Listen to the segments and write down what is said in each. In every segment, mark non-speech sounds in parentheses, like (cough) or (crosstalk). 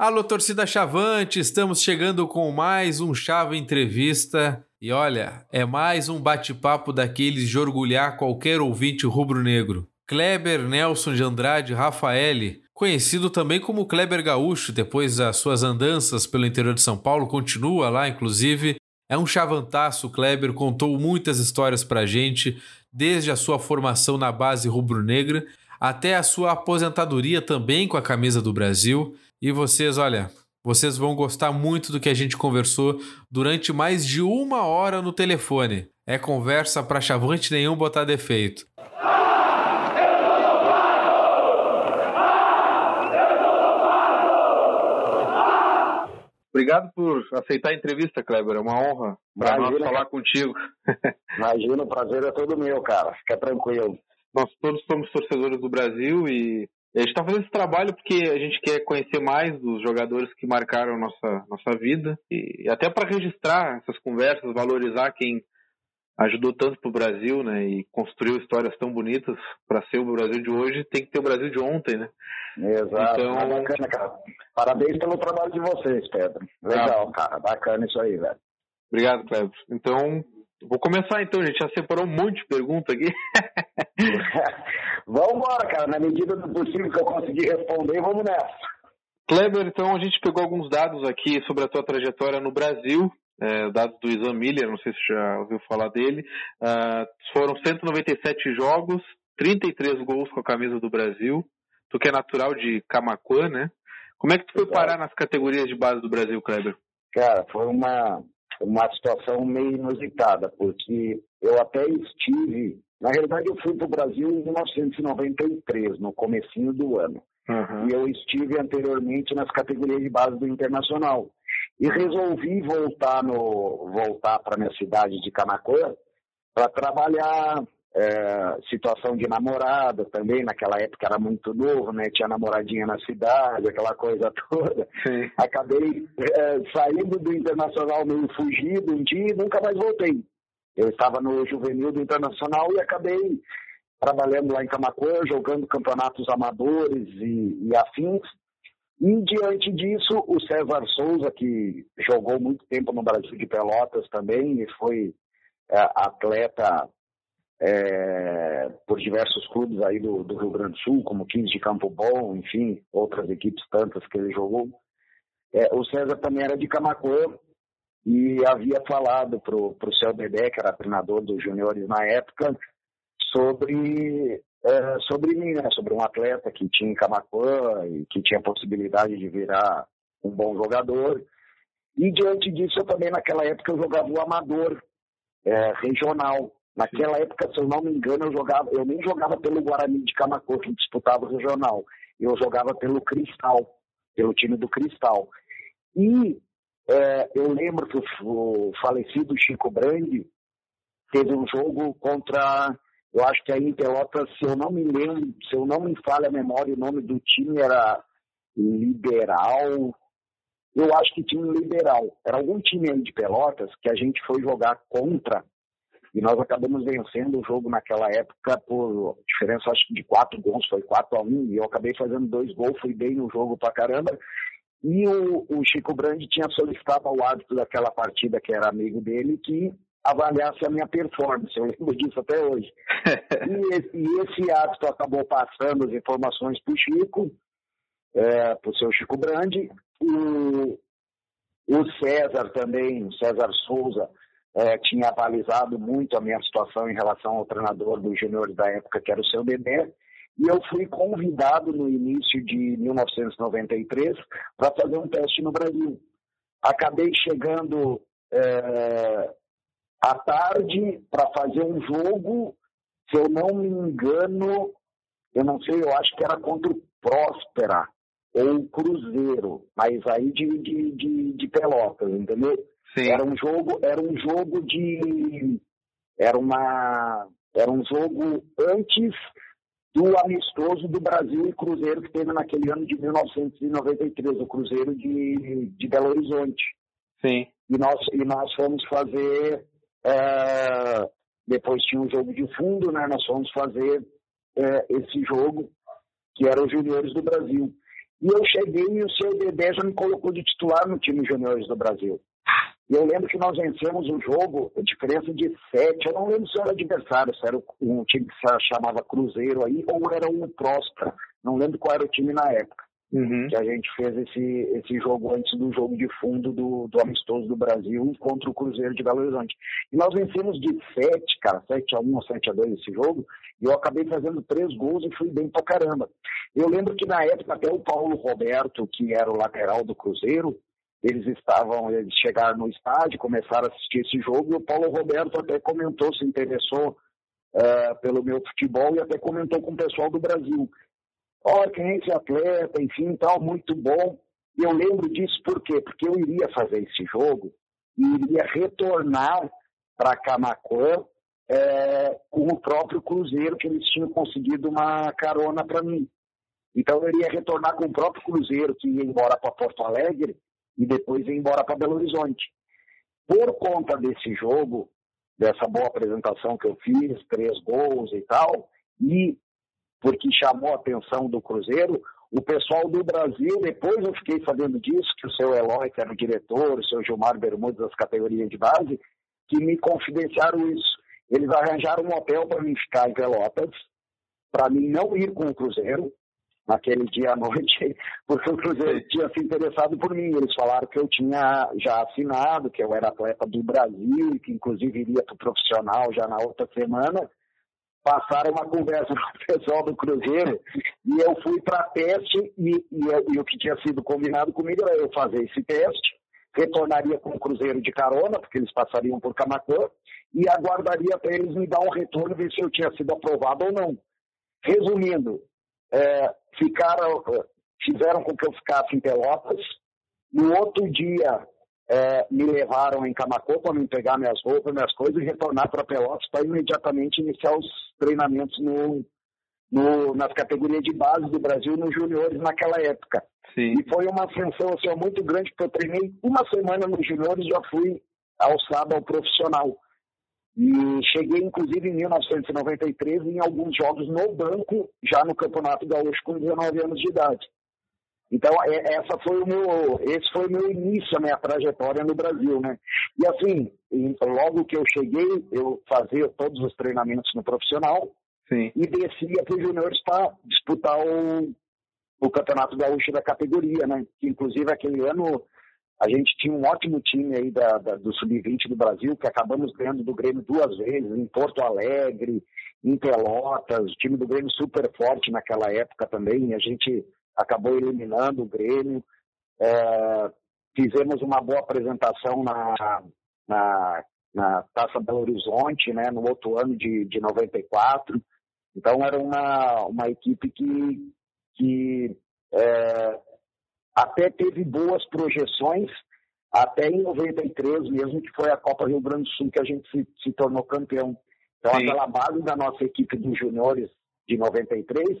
Alô, torcida Chavante, estamos chegando com mais um Chava Entrevista. E olha, é mais um bate-papo daqueles de orgulhar qualquer ouvinte rubro-negro. Kleber Nelson de Andrade Rafaeli, conhecido também como Kleber Gaúcho, depois das suas andanças pelo interior de São Paulo, continua lá, inclusive. É um chavantaço, Kleber, contou muitas histórias pra gente, desde a sua formação na base rubro-negra até a sua aposentadoria também com a camisa do Brasil. E vocês, olha, vocês vão gostar muito do que a gente conversou durante mais de uma hora no telefone. É conversa para chavante nenhum botar defeito. Obrigado por aceitar a entrevista, Kleber. É uma honra para nós falar contigo. (laughs) Imagina, o prazer é todo meu, cara. Fica tranquilo. Nós todos somos torcedores do Brasil e a gente está fazendo esse trabalho porque a gente quer conhecer mais dos jogadores que marcaram nossa, nossa vida e até para registrar essas conversas, valorizar quem ajudou tanto para o Brasil, né? E construiu histórias tão bonitas para ser o Brasil de hoje, tem que ter o Brasil de ontem, né? Exato. Então... bacana, cara. Parabéns pelo trabalho de vocês, Pedro. Legal, ah. cara. Bacana isso aí, velho. Obrigado, Cleber. Então, vou começar então, gente já separou um monte de perguntas aqui. (laughs) vamos embora, cara. Na medida do possível que eu conseguir responder, vamos nessa. Kleber, então a gente pegou alguns dados aqui sobre a tua trajetória no Brasil, é, dados do Isan Miller, não sei se já ouviu falar dele. Uh, foram 197 jogos, 33 gols com a camisa do Brasil. Tu que é natural de Camacuã, né? Como é que tu foi parar nas categorias de base do Brasil, Kleber? Cara, foi uma, uma situação meio inusitada, porque eu até estive na realidade, eu fui para o Brasil em 1993, no comecinho do ano. Uhum. E eu estive anteriormente nas categorias de base do Internacional. E resolvi voltar no voltar para minha cidade de Camacuã para trabalhar é, situação de namorada também, naquela época era muito novo, né? Tinha namoradinha na cidade, aquela coisa (laughs) toda. Sim. Acabei é, saindo do Internacional meio fugido um dia e nunca mais voltei. Eu estava no juvenil do Internacional e acabei trabalhando lá em Camacuã, jogando campeonatos amadores e, e afins. E diante disso, o César Souza, que jogou muito tempo no Brasil de Pelotas também e foi é, atleta é, por diversos clubes aí do, do, Rio Grande do Sul, como 15 de Campo Bom, enfim, outras equipes tantas que ele jogou. É, o César também era de Camacuã e havia falado para o Céu Dedé, que era treinador dos juniores na época, sobre, é, sobre mim, né? sobre um atleta que tinha em Camacuã e que tinha possibilidade de virar um bom jogador. E diante disso, eu também naquela época eu jogava o amador é, regional. Naquela época, se eu não me engano, eu jogava, eu nem jogava pelo Guarani de Camacuã, que disputava o regional. Eu jogava pelo Cristal, pelo time do Cristal. E é, eu lembro que o, o, falecido Chico Brandi teve um jogo contra, eu acho que aí em Pelotas, se eu não me lembro, se eu não me falha a memória, o nome do time era Liberal, eu acho que time Liberal. Era algum time aí de Pelotas que a gente foi jogar contra e nós acabamos vencendo o jogo naquela época por diferença acho que de quatro gols, foi 4 a 1 e eu acabei fazendo dois gols, fui bem no jogo pra caramba e o, o Chico Brandi tinha solicitado ao árbitro daquela partida, que era amigo dele, que avaliasse a minha performance. Eu lembro disso até hoje. (laughs) e, esse, e esse árbitro acabou passando as informações para o Chico, é, para o seu Chico Brandi. O, o César também, o César Souza, é, tinha avalizado muito a minha situação em relação ao treinador dos juniores da época, que era o seu Dedé. E eu fui convidado no início de 1993 para fazer um teste no Brasil. Acabei chegando é, à tarde para fazer um jogo, se eu não me engano, eu não sei, eu acho que era contra o Próspera ou Cruzeiro, mas aí de, de, de, de Pelotas, entendeu? Sim. Era um jogo, era um jogo de. Era uma. Era um jogo antes do amistoso do Brasil e Cruzeiro que teve naquele ano de 1993, o Cruzeiro de, de Belo Horizonte. Sim. E nós, e nós fomos fazer, é, depois tinha um jogo de fundo, né? Nós fomos fazer é, esse jogo, que era os juniores do Brasil. E eu cheguei e o seu Dedé já me colocou de titular no time juniores do Brasil. E eu lembro que nós vencemos o jogo, a diferença de sete, eu não lembro se era adversário, se era um time que se chamava Cruzeiro aí, ou era um Próspera, não lembro qual era o time na época. Uhum. Que a gente fez esse, esse jogo antes do jogo de fundo do, do Amistoso do Brasil contra o Cruzeiro de Belo Horizonte. E nós vencemos de 7, cara, 7 a 1 ou 7 a 2 esse jogo, e eu acabei fazendo três gols e fui bem pra caramba. Eu lembro que na época até o Paulo Roberto, que era o lateral do Cruzeiro, eles estavam, eles chegaram no estádio, começaram a assistir esse jogo e o Paulo Roberto até comentou, se interessou uh, pelo meu futebol e até comentou com o pessoal do Brasil. Olha, quem é esse atleta, enfim, tal, muito bom. Eu lembro disso por quê? Porque eu iria fazer esse jogo e iria retornar para Camacuã é, com o próprio Cruzeiro, que eles tinham conseguido uma carona para mim. Então eu iria retornar com o próprio Cruzeiro, que ia embora para Porto Alegre, e depois ir embora para Belo Horizonte. Por conta desse jogo, dessa boa apresentação que eu fiz, três gols e tal, e porque chamou a atenção do Cruzeiro, o pessoal do Brasil, depois eu fiquei sabendo disso, que o seu Eloy, que era o diretor, o seu Gilmar Bermudes das categorias de base, que me confidenciaram isso. Eles arranjaram um hotel para mim ficar em Pelotas, para mim não ir com o Cruzeiro, naquele dia à noite, (laughs) porque o Cruzeiro tinha se interessado por mim. Eles falaram que eu tinha já assinado, que eu era atleta do Brasil, e que inclusive iria para o profissional já na outra semana. Passaram uma conversa (laughs) com o pessoal do Cruzeiro e eu fui para teste e, e, e, o que tinha sido combinado comigo era eu fazer esse teste, retornaria com o Cruzeiro de carona, porque eles passariam por Camacuã, e aguardaria para eles me dar um retorno, ver se eu tinha sido aprovado ou não. Resumindo, é, ficaram, fizeram com que eu ficasse em Pelotas. No outro dia, é, me levaram em Camacô para me pegar minhas roupas, minhas coisas e retornar para Pelotas para imediatamente iniciar os treinamentos no, no, nas categorias de base do Brasil nos juniores naquela época. Sim. E foi uma ascensão assim, muito grande, porque eu treinei uma semana nos juniores e já fui alçado ao profissional. E cheguei, inclusive, em 1993 em alguns jogos no banco, já no Campeonato Gaúcho, com 19 anos de idade. Então, é, essa foi o meu, esse foi o meu início, a minha trajetória no Brasil, né? E assim, logo que eu cheguei, eu fazia todos os treinamentos no profissional Sim. e descia para os juniores para disputar o, o Campeonato Gaúcho da categoria, né? Que, inclusive, aquele ano a gente tinha um ótimo time aí da, da do Sub-20 do Brasil, que acabamos ganhando do Grêmio duas vezes, em Porto Alegre, em Pelotas, o time do Grêmio super forte naquela época também, a gente acabou eliminando o Grêmio. É, fizemos uma boa apresentação na, na, na, Taça Belo Horizonte, né, no outro ano de, de 94. Então era uma, uma equipe que, que é, até teve boas projeções, até em 93 mesmo, que foi a Copa Rio Grande do Sul que a gente se, se tornou campeão. Então, Sim. aquela base da nossa equipe dos juniores de 93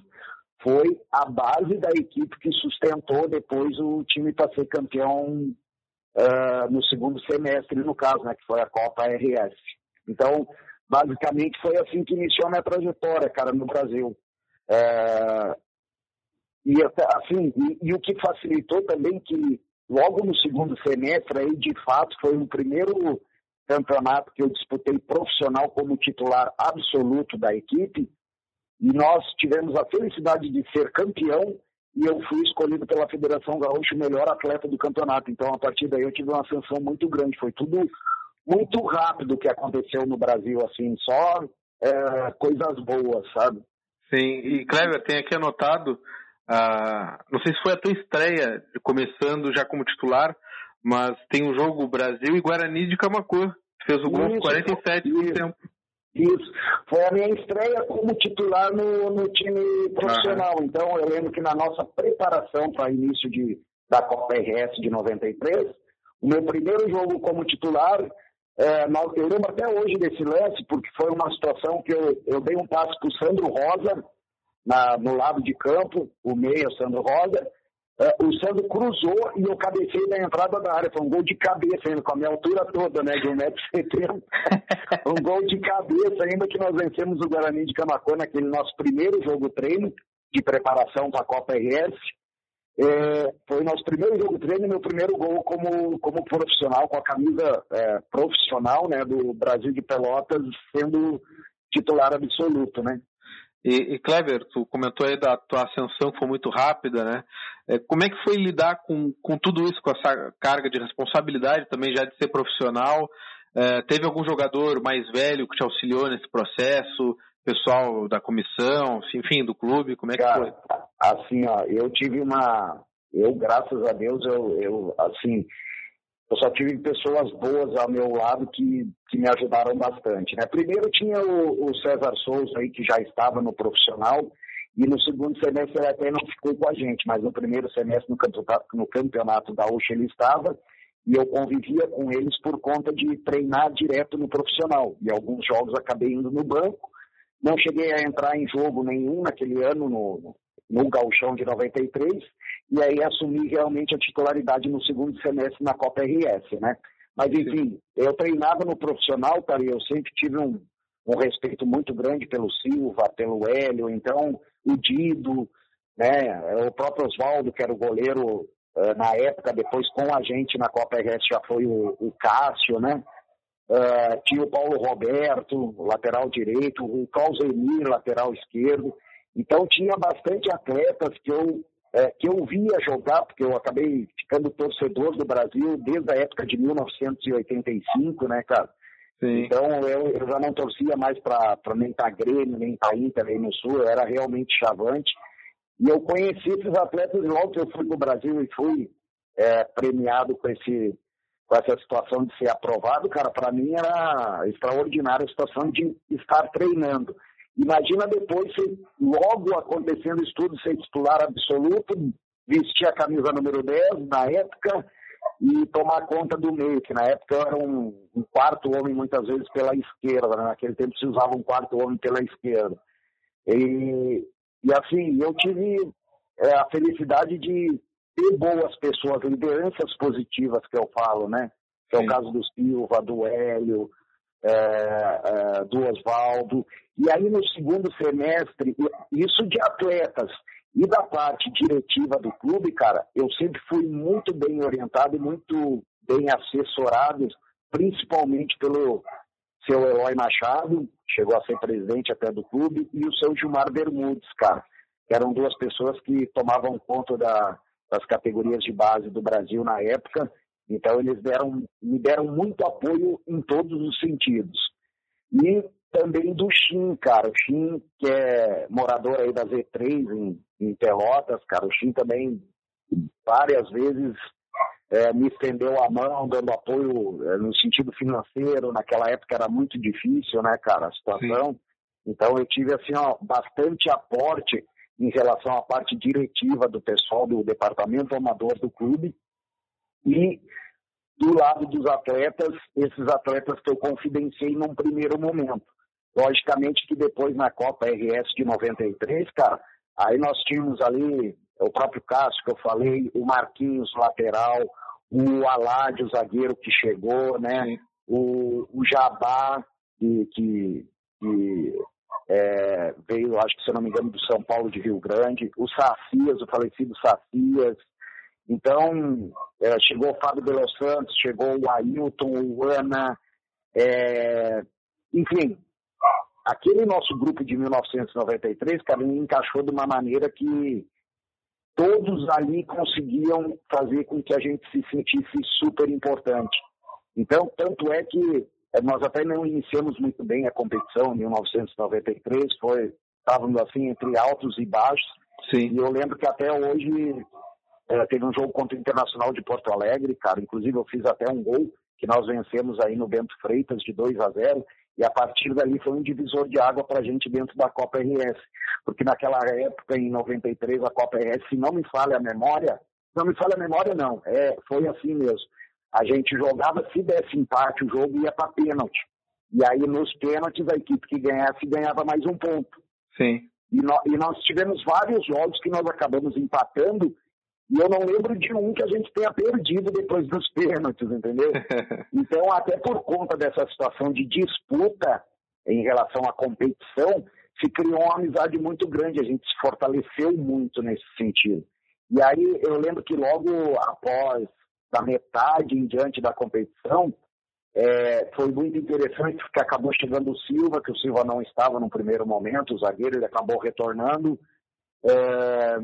foi a base da equipe que sustentou depois o time para ser campeão uh, no segundo semestre, no caso, né, que foi a Copa RS. Então, basicamente foi assim que iniciou a minha trajetória, cara, no Brasil. Uh, e assim, e, e, o que facilitou também que logo no segundo semestre aí de fato foi o primeiro campeonato que eu disputei profissional como titular absoluto da equipe e nós tivemos a felicidade de ser campeão e eu fui escolhido pela Federação Gaúcha o melhor atleta do campeonato. Então a partir daí eu tive uma ascensão muito grande, foi tudo muito rápido que aconteceu no Brasil assim, só é, coisas boas, sabe? Sim, e Clever, tem aqui anotado ah, não sei se foi a tua estreia, começando já como titular, mas tem o um jogo Brasil e Guarani de Camacuã. Fez o gol 47 do tempo. Isso. Foi a minha estreia como titular no, no time profissional. Então, eu lembro que na nossa preparação para início de, da Copa RS de 93, o meu primeiro jogo como titular, é, eu lembro até hoje desse lance, porque foi uma situação que eu, eu dei um passe para o Sandro Rosa, na, no lado de campo, o meia, Sandro Rosa. Uh, o Sandro cruzou e eu cabecei na entrada da área. Foi um gol de cabeça ainda, com a minha altura toda, né? De 1,70m. (laughs) um gol de cabeça ainda que nós vencemos o Guarani de Camacô naquele nosso primeiro jogo treino de preparação para a Copa RS. É, foi nosso primeiro jogo treino e meu primeiro gol como, como profissional, com a camisa é, profissional né, do Brasil de Pelotas, sendo titular absoluto, né? E, e Kleber, tu comentou aí da tua ascensão que foi muito rápida, né? É, como é que foi lidar com, com tudo isso, com essa carga de responsabilidade também já de ser profissional? É, teve algum jogador mais velho que te auxiliou nesse processo? Pessoal da comissão, enfim, do clube, como é que Cara, foi? Assim, ó, eu tive uma, eu graças a Deus eu, eu assim, eu só tive pessoas boas ao meu lado que, que me ajudaram bastante. Né? Primeiro tinha o, o César Souza aí, que já estava no profissional, e no segundo semestre ele até não ficou com a gente, mas no primeiro semestre no campeonato, no campeonato da UX ele estava, e eu convivia com eles por conta de treinar direto no profissional. E alguns jogos acabei indo no banco, não cheguei a entrar em jogo nenhum naquele ano no, no Gauchão de 93, e aí assumi realmente a titularidade no segundo semestre na Copa RS, né? Mas, enfim, eu treinava no profissional, cara, e eu sempre tive um, um respeito muito grande pelo Silva, pelo Hélio, então, o Dido, né, o próprio Oswaldo, que era o goleiro uh, na época, depois com a gente na Copa RS já foi o, o Cássio, né? Uh, tinha o Paulo Roberto, lateral direito, o Clausemir, lateral esquerdo. Então tinha bastante atletas que eu, é, que eu via jogar, porque eu acabei ficando torcedor do Brasil desde a época de 1985, né, cara? Sim. Então eu, eu, já não torcia mais para nem para Grêmio, nem para Inter aí no Sul, eu era realmente chavante. E eu conheci esses atletas logo que eu fui para o Brasil e fui é, premiado com, esse, com essa situação de ser aprovado, cara, para mim era extraordinária a situação de estar treinando. Imagina depois, logo acontecendo isso tudo, ser titular absoluto, vestir a camisa número 10 na época e tomar conta do meio, que na época eu era um, um quarto homem muitas vezes pela esquerda, né? naquele tempo se usava um quarto homem pela esquerda. E, e assim, eu tive é, a felicidade de ter boas pessoas, lideranças positivas que eu falo, né? Que é o caso do Silva, do Hélio, é, é, do Oswaldo. E aí no segundo semestre, isso de atletas e da parte diretiva do clube, cara, eu sempre fui muito bem orientado e muito bem assessorado, principalmente pelo seu Eloy Machado, chegou a ser presidente até do clube, e o seu Gilmar Bermudes, cara, eram duas pessoas que tomavam conta da, das categorias de base do Brasil na época então, eles deram, me deram muito apoio em todos os sentidos. E também do Shin, cara. O Shin, que é morador aí da Z3 em, em Pelotas, cara. O Shin também várias vezes é, me estendeu a mão, dando apoio é, no sentido financeiro. Naquela época era muito difícil, né, cara, a situação. Sim. Então eu tive, assim, ó, bastante aporte em relação à parte diretiva do pessoal do departamento amador do clube. E do lado dos atletas, esses atletas que eu confidenciei num primeiro momento. Logicamente que depois na Copa RS de 93, cara, aí nós tínhamos ali o próprio Cássio que eu falei, o Marquinhos lateral, o Alad, o zagueiro que chegou, né? O, o Jabá, que, que, que é, veio, acho que se eu não me engano, do São Paulo de Rio Grande, o Sacias, o falecido Sacias, então, é, chegou o Fábio de Los Santos, chegou o Ailton, o Ana, é, enfim, aquele nosso grupo de 1993, cara, me encaixou de uma maneira que todos ali conseguiam fazer com que a gente se sentisse super importante. Então, tanto é que é, nós até não iniciamos muito bem a competição em 1993, foi estávamos assim entre altos e baixos. Sim. E eu lembro que até hoje é, teve um jogo contra o Internacional de Porto Alegre, cara. Inclusive eu fiz até um gol que nós vencemos aí no Bento Freitas de 2 a 0 e a partir dali foi um divisor de água para a gente dentro da Copa RS, porque naquela época, em 93, a Copa RS, se não me falha a memória, não me falha a memória não, é, foi assim mesmo. A gente jogava, se desse empate, o jogo ia para pênalti. E aí nos pênaltis a equipe que ganhasse ganhava mais um ponto. Sim. E, no, e nós tivemos vários jogos que nós acabamos empatando e eu não lembro de um que a gente tenha perdido depois dos pênaltis, entendeu? (laughs) Então, até por conta dessa situação de disputa em relação à competição, se criou uma amizade muito grande, a gente se fortaleceu muito nesse sentido. E aí eu lembro que logo após, da metade em diante da competição, é, foi muito interessante porque acabou chegando o Silva, que o Silva não estava no primeiro momento, o zagueiro, ele acabou retornando. É,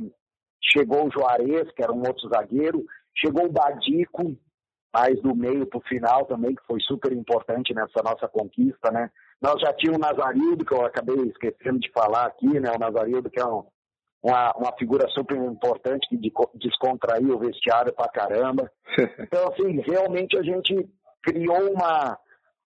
chegou o Juarez, que era um outro zagueiro, chegou o Badico, mais do meio para o final também, que foi super importante nessa nossa conquista, né? Nós já tínhamos o Nazarildo, que eu acabei esquecendo de falar aqui, né? O Nazarildo, que é um, uma, uma figura super importante que descontraiu o vestiário pra caramba. (laughs) Então, assim, realmente a gente criou uma,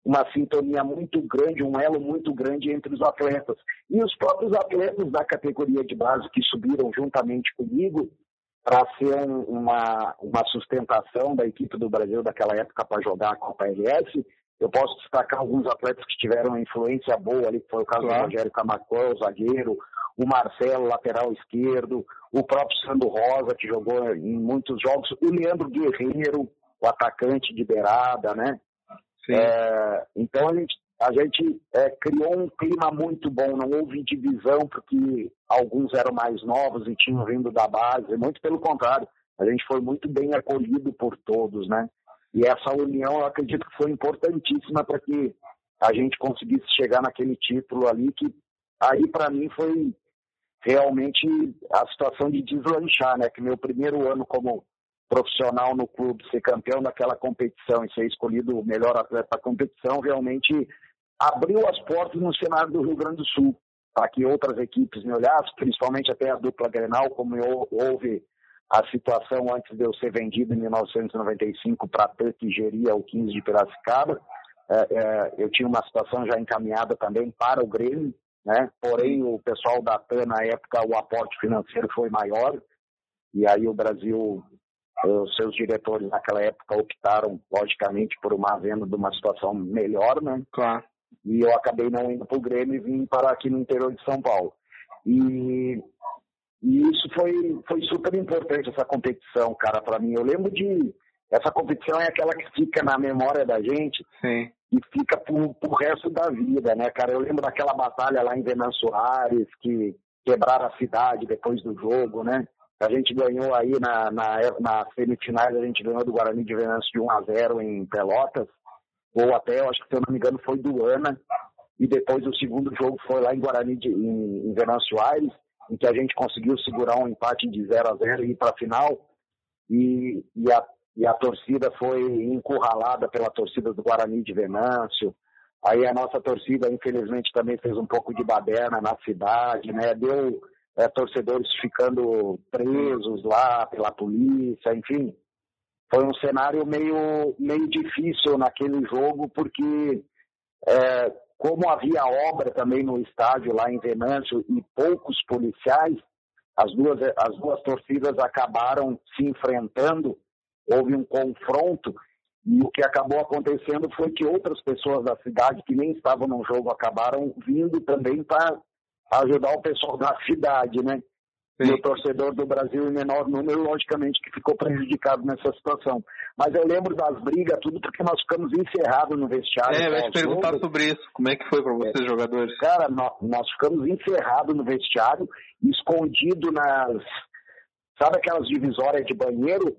uma sintonia muito grande, um elo muito grande entre os atletas. E os próprios atletas da categoria de base que subiram juntamente comigo para ser um, uma, uma sustentação da equipe do Brasil daquela época para jogar a Copa RS, eu posso destacar alguns atletas que tiveram uma influência boa ali, que foi o caso claro. do Rogério Camacuã, o zagueiro, o Marcelo, lateral esquerdo, o próprio Sandro Rosa, que jogou em muitos jogos, o Leandro Guerreiro, o atacante de beirada, né? É, então a gente, a gente é, criou um clima muito bom, não houve divisão porque alguns eram mais novos e tinham vindo da base, muito pelo contrário, a gente foi muito bem acolhido por todos, né? E essa união eu acredito que foi importantíssima para que a gente conseguisse chegar naquele título ali que aí para mim foi realmente a situação de deslanchar, né? Que meu primeiro ano como profissional no clube, ser campeão daquela competição e ser escolhido o melhor atleta da competição, realmente abriu as portas no cenário do Rio Grande do Sul, para que outras equipes me olhassem, principalmente até a dupla Grenal, como houve a situação antes de eu ser vendido em 1995 para a que geria o 15 de Piracicaba. É, é, eu tinha uma situação já encaminhada também para o Grêmio, né? porém o pessoal da TAN, na época, o aporte financeiro foi maior, e aí o Brasil os seus diretores naquela época optaram, logicamente, por uma venda de uma situação melhor, né? Claro. E eu acabei não indo para o Grêmio e vim para aqui no interior de São Paulo. E, e isso foi, foi super importante, essa competição, cara, para mim. Eu lembro de. Essa competição é aquela que fica na memória da gente Sim. e fica pro, pro resto da vida, né, cara? Eu lembro daquela batalha lá em Venâncio Soares, que quebraram a cidade depois do jogo, né? A gente ganhou aí na, na, na semifinais, a gente ganhou do Guarani de Venâncio de 1 a 0 em Pelotas, ou até, acho que se eu não me engano, foi do Ana, e depois o segundo jogo foi lá em Guarani de, em, em Venâncio Aires, em que a gente conseguiu segurar um empate de 0 a 0 e ir para a final, e, e, a, e a torcida foi encurralada pela torcida do Guarani de Venâncio, aí a nossa torcida, infelizmente, também fez um pouco de baderna na cidade, né, deu é, torcedores ficando presos lá pela polícia, enfim. Foi um cenário meio, meio difícil naquele jogo, porque é, como havia obra também no estádio lá em Venâncio e poucos policiais, as duas, as duas torcidas acabaram se enfrentando, houve um confronto, e o que acabou acontecendo foi que outras pessoas da cidade que nem estavam no jogo acabaram vindo também para ajudar o pessoal da cidade, né? Sim. E o torcedor do Brasil em menor número, logicamente, que ficou prejudicado nessa situação. Mas eu lembro das brigas, tudo porque nós ficamos encerrados no vestiário. É, eu ia te perguntar jogo. sobre isso. Como é que foi para vocês, é. jogadores? Cara, nós, nós ficamos encerrados no vestiário, escondido nas. Sabe aquelas divisórias de banheiro?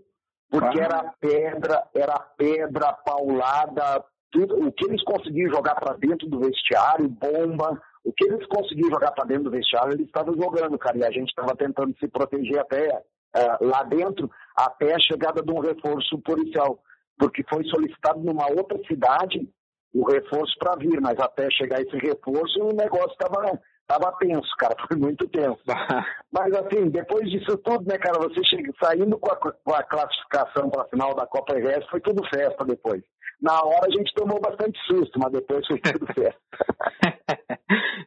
Porque ah. era pedra, era pedra paulada, tudo. O que eles conseguiam jogar para dentro do vestiário, bomba o que eles conseguiram jogar para dentro do vestiário, eles estavam jogando, cara, e a gente estava tentando se proteger até é, lá dentro, até a chegada de um reforço policial, porque foi solicitado numa outra cidade o reforço para vir, mas até chegar esse reforço o negócio estava tava tenso, cara, (laughs) foi muito tenso. (laughs) mas assim, depois disso tudo, né, cara, você chega, saindo com a, com a classificação para a final da Copa RS, foi tudo festa depois. Na hora a gente tomou bastante susto, mas depois foi tudo (laughs) certo.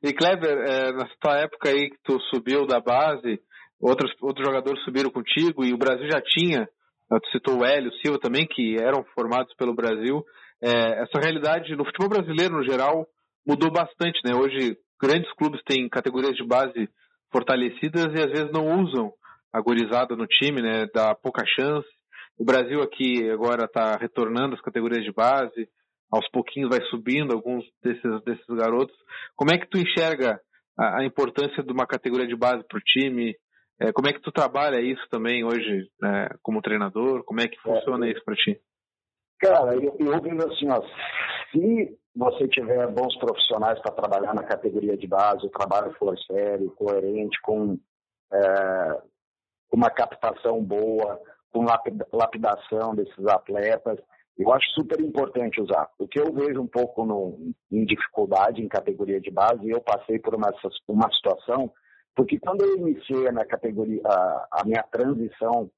e Kleber, é, na tua época aí que tu subiu da base, outros, outros jogadores subiram contigo e o Brasil já tinha, tu citou o Hélio, o Silva também, que eram formados pelo Brasil. É, essa realidade no futebol brasileiro, no geral, mudou bastante, né? Hoje, grandes clubes têm categorias de base fortalecidas e às vezes não usam a gorizada no time, né? Dá pouca chance. O Brasil aqui agora está retornando às categorias de base, aos pouquinhos vai subindo alguns desses, desses garotos. Como é que tu enxerga a, a importância de uma categoria de base para o time? É, como é que tu trabalha isso também hoje né, como treinador? Como é que funciona é, isso para ti? Cara, eu, eu vejo assim, ó, se você tiver bons profissionais para trabalhar na categoria de base, o trabalho for sério, coerente, com é, uma captação boa, com lapidação desses atletas, eu acho super importante usar. O que eu vejo um pouco no, em dificuldade em categoria de base, eu passei por uma, uma situação, porque quando eu iniciei na categoria, a, a minha transição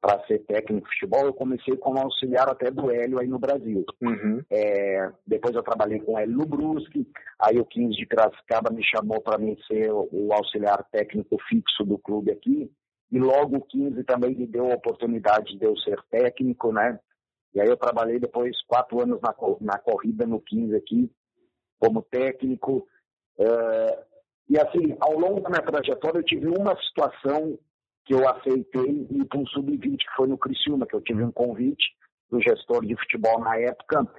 para ser técnico de futebol, eu comecei como auxiliar até do Hélio aí no Brasil. Uhum. É, depois eu trabalhei com o Hélio no Brusque, aí o 15 de Piracicaba me chamou para mim ser o auxiliar técnico fixo do clube aqui, e logo o 15 também me deu a oportunidade de eu ser técnico, né? E aí eu trabalhei depois quatro anos na, na corrida no 15 aqui, como técnico. Uh, e assim, ao longo da minha trajetória, eu tive uma situação que eu aceitei ir para um sub-20, que foi no Criciúma, que eu tive um convite do gestor de futebol na época,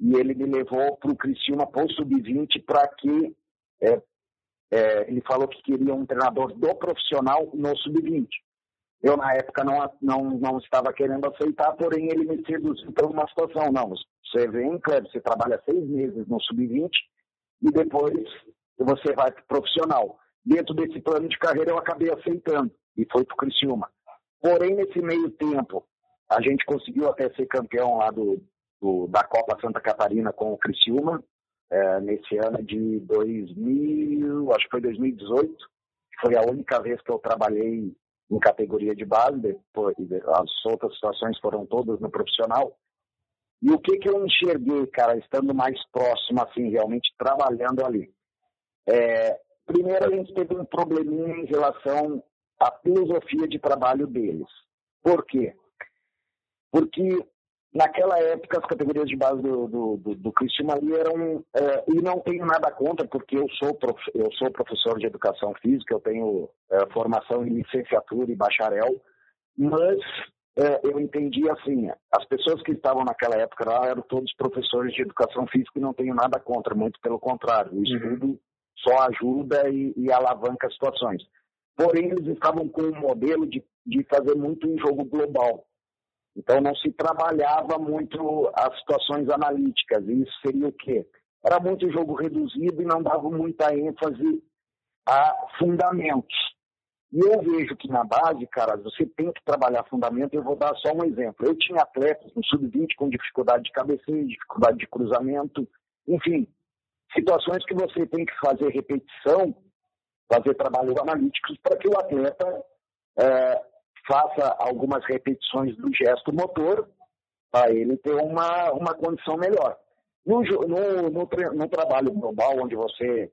e ele me levou para o Criciúma para o sub-20 para que é, é, ele falou que queria um treinador do profissional no sub-20. Eu, na época, não, não, não estava querendo aceitar, porém ele me seduziu para uma situação. Não, você vem, Cleber, você trabalha seis meses no sub-20 e depois você vai para profissional. Dentro desse plano de carreira, eu acabei aceitando e foi para o Criciúma. Porém, nesse meio tempo, a gente conseguiu até ser campeão lá do, do da Copa Santa Catarina com o Criciúma, é, nesse ano de 2000, acho que foi 2018, foi a única vez que eu trabalhei em categoria de base, depois, as outras situações foram todas no profissional. E o que, que eu enxerguei, cara, estando mais próximo, assim, realmente trabalhando ali? É, primeiro, a gente teve um probleminha em relação a filosofia de trabalho deles. Por quê? Porque naquela época as categorias de base do, do, do, do eram, é, e não tenho nada contra, porque eu sou, prof, eu sou professor de educação física, eu tenho é, formação em licenciatura e bacharel, mas é, eu entendi assim, as pessoas que estavam naquela época lá eram todos professores de educação física e não tenho nada contra, muito pelo contrário, o uhum. estudo uhum. só ajuda e, e alavanca situações. Porém, eles estavam com um modelo de, de fazer muito um jogo global. Então, não se trabalhava muito as situações analíticas. E isso seria o quê? Era muito jogo reduzido e não dava muita ênfase a fundamentos. E eu vejo que na base, cara, você tem que trabalhar fundamento. Eu vou dar só um exemplo. Eu tinha atletas no sub-20 com dificuldade de cabeceio, dificuldade de cruzamento, enfim, situações que você tem que fazer repetição fazer trabalhos analíticos para que o atleta é, faça algumas repetições do gesto motor para ele ter uma, uma condição melhor. No, no, no, no trabalho global, onde você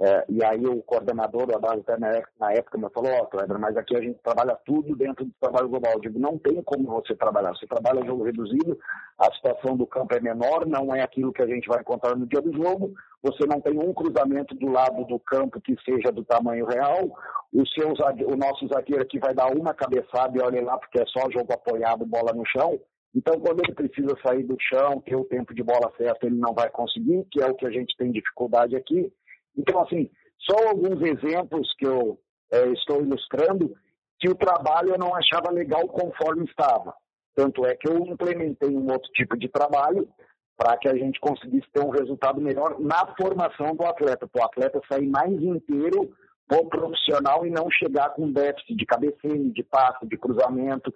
é, e aí o coordenador da base até na época me falou, ó, oh, mas aqui a gente trabalha tudo dentro do trabalho global. Eu digo, não tem como você trabalhar. Você trabalha jogo reduzido, a situação do campo é menor, não é aquilo que a gente vai encontrar no dia do jogo. Você não tem um cruzamento do lado do campo que seja do tamanho real. O, seu, o nosso zagueiro aqui vai dar uma cabeçada e olha lá, porque é só jogo apoiado, bola no chão. Então, quando ele precisa sair do chão, ter o tempo de bola certo, ele não vai conseguir, que é o que a gente tem dificuldade aqui. Então, assim, só alguns exemplos que eu é, estou ilustrando que o trabalho eu não achava legal conforme estava. Tanto é que eu implementei um outro tipo de trabalho para que a gente conseguisse ter um resultado melhor na formação do atleta, para o atleta sair mais inteiro o profissional e não chegar com déficit de cabeceio, de passe, de cruzamento,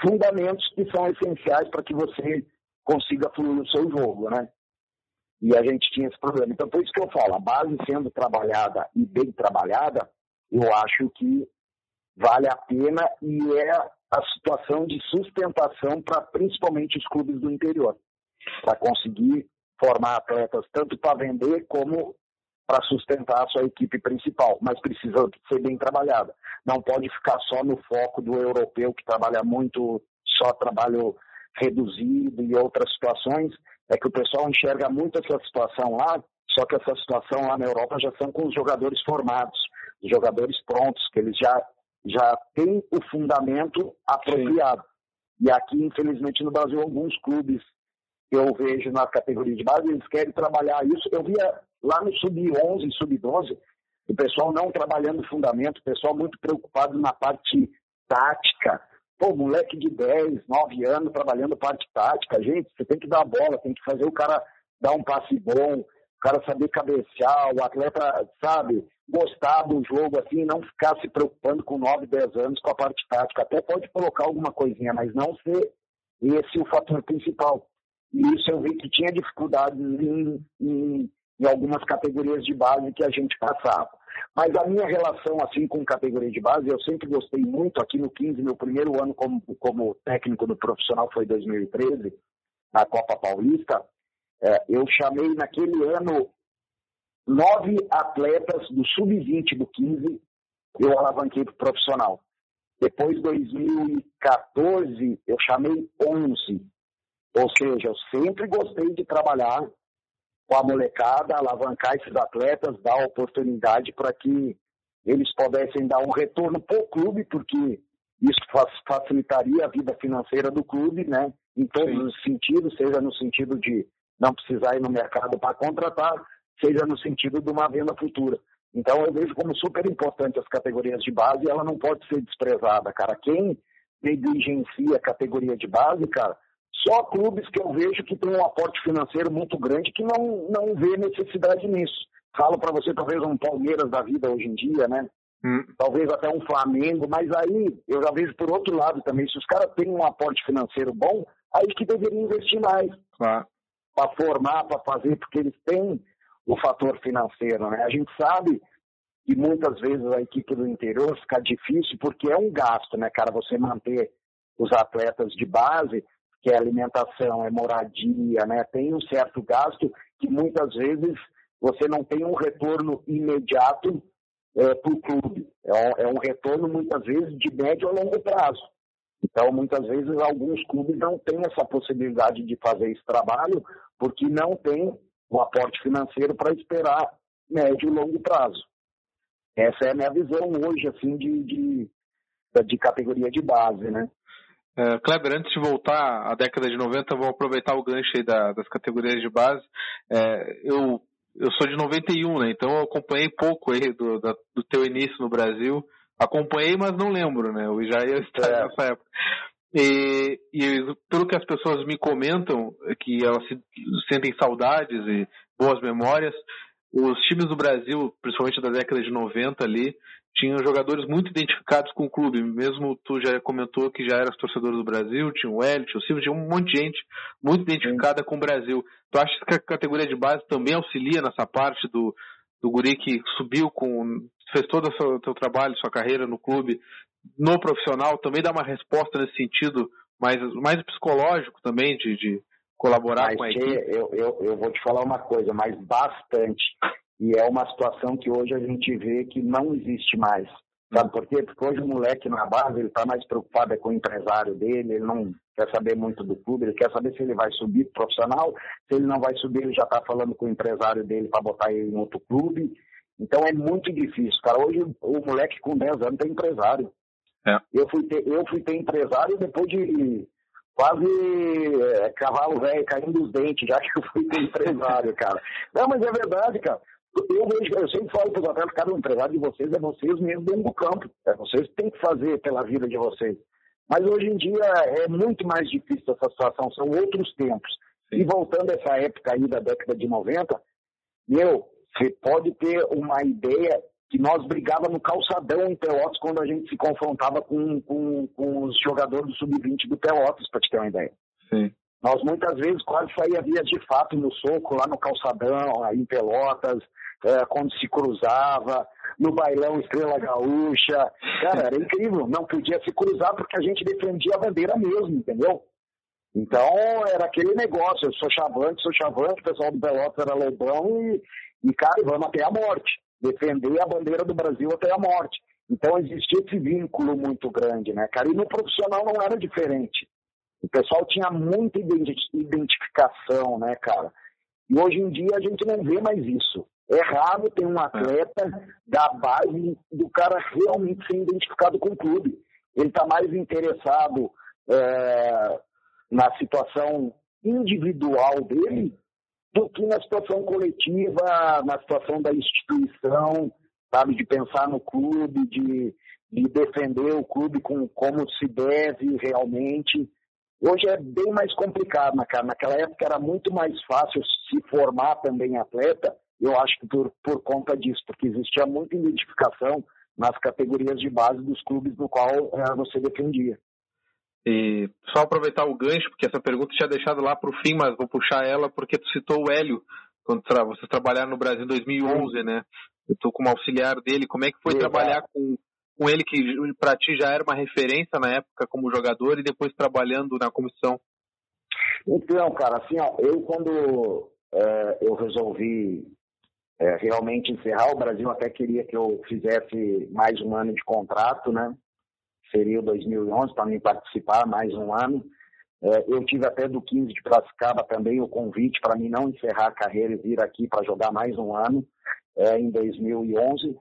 fundamentos que são essenciais para que você consiga fluir o seu jogo, né? E a gente tinha esse problema. Então, por isso que eu falo, a base sendo trabalhada e bem trabalhada, eu acho que vale a pena e é a situação de sustentação para principalmente os clubes do interior, para conseguir formar atletas tanto para vender como para sustentar a sua equipe principal, mas precisa ser bem trabalhada. Não pode ficar só no foco do europeu que trabalha muito só trabalho reduzido e outras situações é que o pessoal enxerga muito essa situação lá, só que essa situação lá na Europa já são com os jogadores formados, os jogadores prontos, que eles já, já têm o fundamento apropriado. Sim. E aqui, infelizmente, no Brasil, alguns clubes que eu vejo na categoria de base, eles querem trabalhar isso. Eu via lá no sub-11, sub-12, o pessoal não trabalhando fundamento, o pessoal muito preocupado na parte tática. Pô, moleque de 10, 9 anos trabalhando parte tática. Gente, você tem que dar a bola, tem que fazer o cara dar um passe bom, o cara saber cabecear, o atleta, sabe, gostar do jogo, assim, não ficar se preocupando com 9, 10 anos com a parte tática. Até pode colocar alguma coisinha, mas não ser esse o fator principal. E isso eu vi que tinha dificuldades em, em, em algumas categorias de base que a gente passava. Mas a minha relação assim com categoria de base, eu sempre gostei muito aqui no 15, meu primeiro ano como, como técnico do profissional foi 2013, na Copa Paulista. É, eu chamei naquele ano nove atletas do sub-20 do 15, eu alavanquei para o profissional. Depois, 2014, eu chamei 11. Ou seja, eu sempre gostei de trabalhar com a molecada, alavancar esses atletas, dar oportunidade para que eles pudessem dar um retorno para o clube, porque isso facilitaria a vida financeira do clube, né? Em todos Sim. os sentidos, seja no sentido de não precisar ir no mercado para contratar, seja no sentido de uma venda futura. Então eu vejo como super importante as categorias de base e ela não pode ser desprezada, cara. Quem negligencia a categoria de base, cara, só clubes que eu vejo que tem um aporte financeiro muito grande que não, não vê necessidade nisso. Falo para você, talvez um Palmeiras da vida hoje em dia, né? Hum. Talvez até um Flamengo, mas aí eu já vejo por outro lado também. Se os caras têm um aporte financeiro bom, aí que deveriam investir mais. Claro. Para formar, para fazer, porque eles têm o fator financeiro, né? A gente sabe que muitas vezes a equipe do interior fica difícil porque é um gasto, né, cara? Você manter os atletas de base, que é alimentação, é moradia, né? Tem um certo gasto que muitas vezes você não tem um retorno imediato é, para o clube. É um, é um retorno, muitas vezes, de médio a longo prazo. Então, muitas vezes, alguns clubes não têm essa possibilidade de fazer esse trabalho porque não tem o aporte financeiro para esperar médio e longo prazo. Essa é a minha visão hoje, assim, de, de, de categoria de base, né? Uh, Kleber, antes de voltar à década de 90, vou aproveitar o gancho aí da, das categorias de base. É, eu, eu sou de 91, né? Então eu acompanhei pouco aí do, da, do teu início no Brasil. Acompanhei, mas não lembro, né? Eu já ia estar é. nessa época. E, e pelo que as pessoas me comentam, é que elas se, sentem saudades e boas memórias, os times do Brasil, principalmente da década de 90 ali, tinham jogadores muito identificados com o clube. Mesmo tu já comentou que já eras torcedor do Brasil, tinha o Elliot, o Silva, tinha um monte de gente muito identificada com o Brasil. Tu acha que a categoria de base também auxilia nessa parte do, do guri que subiu com fez todo o seu, seu trabalho, sua carreira no clube, no profissional, também dá uma resposta nesse sentido mais, mais psicológico também, de, de colaborar mas com a equipe? Eu, eu, eu vou te falar uma coisa, mas bastante. E é uma situação que hoje a gente vê que não existe mais. Sabe por quê? Porque hoje o moleque na base, ele está mais preocupado é com o empresário dele, ele não quer saber muito do clube, ele quer saber se ele vai subir profissional, se ele não vai subir, ele já está falando com o empresário dele para botar ele em outro clube. Então é muito difícil, cara. Hoje o moleque com 10 anos tem empresário. É. Eu, fui ter, eu fui ter empresário depois de quase é, cavalo velho caindo dos dentes, já que eu fui ter empresário, cara. Não, mas é verdade, cara. Eu, vejo, eu sempre falo para os atletas, cada empresário de vocês é vocês mesmo dentro do campo. É vocês que têm que fazer pela vida de vocês. Mas hoje em dia é muito mais difícil essa situação, são outros tempos. E voltando a essa época aí da década de 90, meu, você pode ter uma ideia que nós brigávamos no calçadão em Pelotas quando a gente se confrontava com, com, com os jogadores do Sub-20 do Pelotas, para te ter uma ideia. Sim. Nós muitas vezes quase saía via de fato no soco lá no calçadão, aí em Pelotas, é, quando se cruzava, no bailão Estrela Gaúcha. Cara, era incrível. Não podia se cruzar porque a gente defendia a bandeira mesmo, entendeu? Então era aquele negócio, eu sou chavante, sou chavante, o pessoal do Pelotas era lobão e, e cara, vamos até a morte. Defender a bandeira do Brasil até a morte. Então existia esse vínculo muito grande, né, cara? E no profissional não era diferente. O pessoal tinha muita identificação, né, cara? E hoje em dia a gente não vê mais isso. É raro ter um atleta da base do cara realmente ser identificado com o clube. Ele está mais interessado é, na situação individual dele do que na situação coletiva, na situação da instituição. sabe, de pensar no clube, de, de defender o clube com como se deve realmente. Hoje é bem mais complicado, cara? Naquela época era muito mais fácil se formar também atleta, eu acho que por, por conta disso, porque existia muita identificação nas categorias de base dos clubes no qual é, você defendia. E só aproveitar o gancho, porque essa pergunta tinha deixado lá para o fim, mas vou puxar ela porque tu citou o Hélio, quando tra vocês trabalharam no Brasil em 2011, né? Eu estou como auxiliar dele. Como é que foi trabalhar com, com ele, que para ti já era uma referência na época como jogador, e depois trabalhando na comissão? Então, cara, assim, ó, eu quando é, eu resolvi é, realmente encerrar, o Brasil até queria que eu fizesse mais um ano de contrato, né? Seria o 2011 para mim participar mais um ano. É, eu tive até do 15 de Piracicaba também o convite para mim não encerrar a carreira e vir aqui para jogar mais um ano é, em 2011.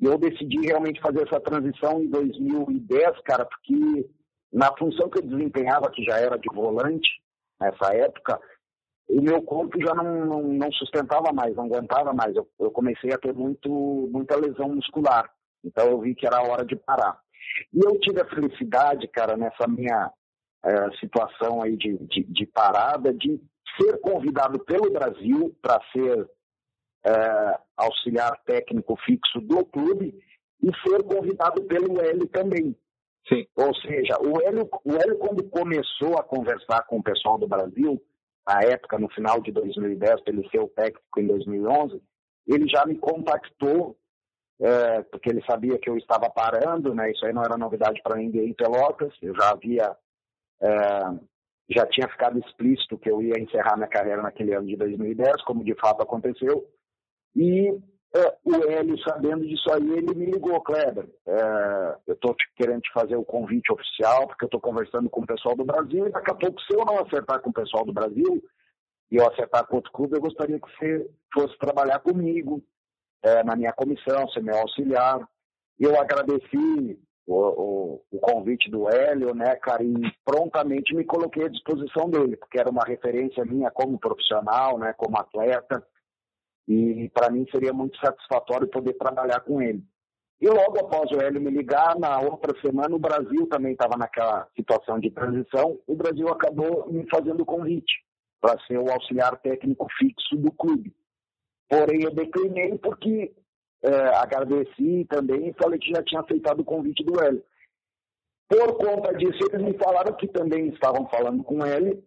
E eu decidi realmente fazer essa transição em 2010, cara, porque na função que eu desempenhava, que já era de volante nessa época, o meu corpo já não, não, não sustentava mais, não aguentava mais. Eu, eu, comecei a ter muito, muita lesão muscular. Então eu vi que era hora de parar. E eu tive a felicidade, cara, nessa minha é, situação aí de, de, de, parada, de ser convidado pelo Brasil para ser é, auxiliar técnico fixo do clube e ser convidado pelo Hélio também. Sim. Ou seja, o Hélio, o Hélio, quando começou a conversar com o pessoal do Brasil, na época, no final de 2010, para ele ser o técnico em 2011, ele já me contactou, é, porque ele sabia que eu estava parando, né? Isso aí não era novidade para ninguém em Pelotas, eu já havia, é, já tinha ficado explícito que eu ia encerrar minha carreira naquele ano de 2010, como de fato aconteceu, e é, o Hélio, sabendo disso aí, ele me ligou, Kleber, é, eu estou querendo te fazer o convite oficial, porque eu estou conversando com o pessoal do Brasil, e daqui a pouco, se eu não acertar com o pessoal do Brasil, e eu acertar com outro clube, eu gostaria que você fosse trabalhar comigo, é, na minha comissão, ser meu auxiliar. Eu agradeci o, o, o, convite do Hélio, né, cara, e prontamente me coloquei à disposição dele, porque era uma referência minha como profissional, né, como atleta, e para mim seria muito satisfatório poder trabalhar com ele. E logo após o Hélio me ligar, na outra semana, o Brasil também estava naquela situação de transição. O Brasil acabou me fazendo o convite para ser o auxiliar técnico fixo do clube. Porém, eu declinei porque é, agradeci também e falei que já tinha aceitado o convite do Hélio. Por conta disso, eles me falaram que também estavam falando com ele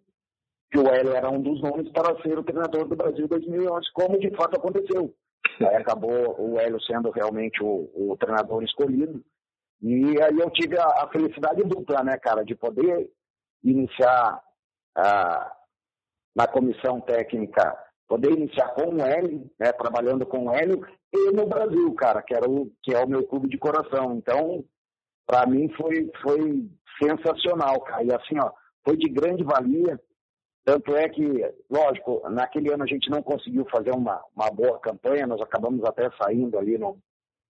que o Hélio era um dos nomes para ser o treinador do Brasil 2011, como de fato aconteceu. Aí acabou o Hélio sendo realmente o, o treinador escolhido. E aí eu tive a, a, felicidade dupla, né, cara, de poder iniciar na comissão técnica, poder iniciar com o Hélio, né, trabalhando com o Hélio, e no Brasil, cara, que, era o, que é o meu clube de coração. Então, para mim foi, foi sensacional, cara. E assim, ó, foi de grande valia. Tanto é que, lógico, naquele ano a gente não conseguiu fazer uma, uma boa campanha, nós acabamos até saindo ali no,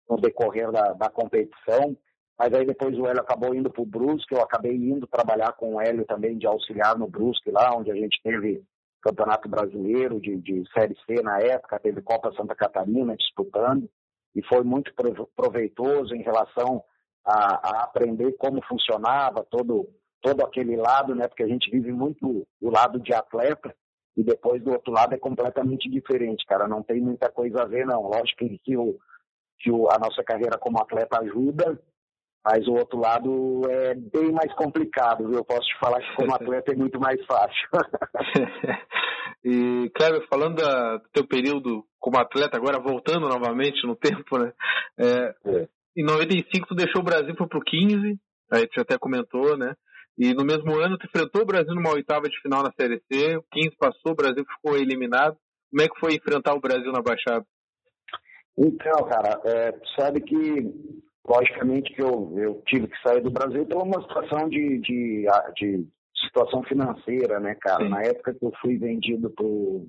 no decorrer da, da competição, mas aí depois o Hélio acabou indo para o Brusque, eu acabei indo trabalhar com o Hélio também de auxiliar no Brusque lá, onde a gente teve Campeonato Brasileiro de, de Série C na época, teve Copa Santa Catarina disputando, e foi muito proveitoso em relação a, a aprender como funcionava todo todo aquele lado, né? Porque a gente vive muito o lado de atleta e depois do outro lado é completamente diferente, cara. Não tem muita coisa a ver, não. Lógico que, o, que o, a nossa carreira como atleta ajuda, mas o outro lado é bem mais complicado, viu? Eu posso te falar que como (laughs) atleta é muito mais fácil. (laughs) e, Cleber, falando da, do teu período como atleta, agora voltando novamente no tempo, né? É, é. Em 95 tu deixou o Brasil para o 15, aí tu até comentou, né? E no mesmo ano, tu enfrentou o Brasil numa oitava de final na Série C, o 15 passou, o Brasil ficou eliminado. Como é que foi enfrentar o Brasil na Baixada? Então, cara, é, sabe que, logicamente, que eu, eu tive que sair do Brasil por uma situação de, de, de situação financeira, né, cara? Sim. Na época que eu fui vendido pro.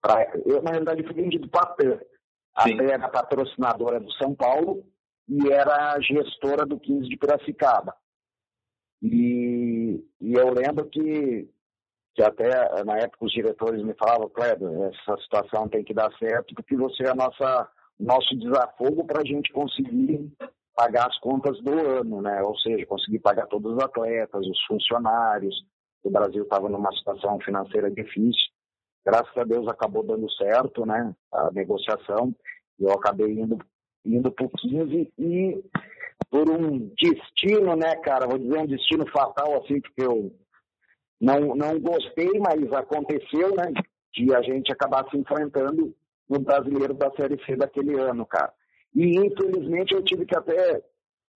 Pra, eu, na realidade, fui vendido para a TAM. A TAM era patrocinadora do São Paulo e era gestora do 15 de Piracicaba. E, e eu lembro que, que até na época os diretores me falavam, Kleber, essa situação tem que dar certo porque você é a nossa nosso desafogo para a gente conseguir pagar as contas do ano, né? Ou seja, conseguir pagar todos os atletas, os funcionários. O Brasil estava numa situação financeira difícil. Graças a Deus acabou dando certo, né? A negociação. Eu acabei indo indo para o 15 e por um destino, né, cara? Vou dizer um destino fatal assim, porque eu não não gostei, mas aconteceu, né? De a gente acabar se enfrentando no brasileiro da Série C daquele ano, cara. E infelizmente eu tive que até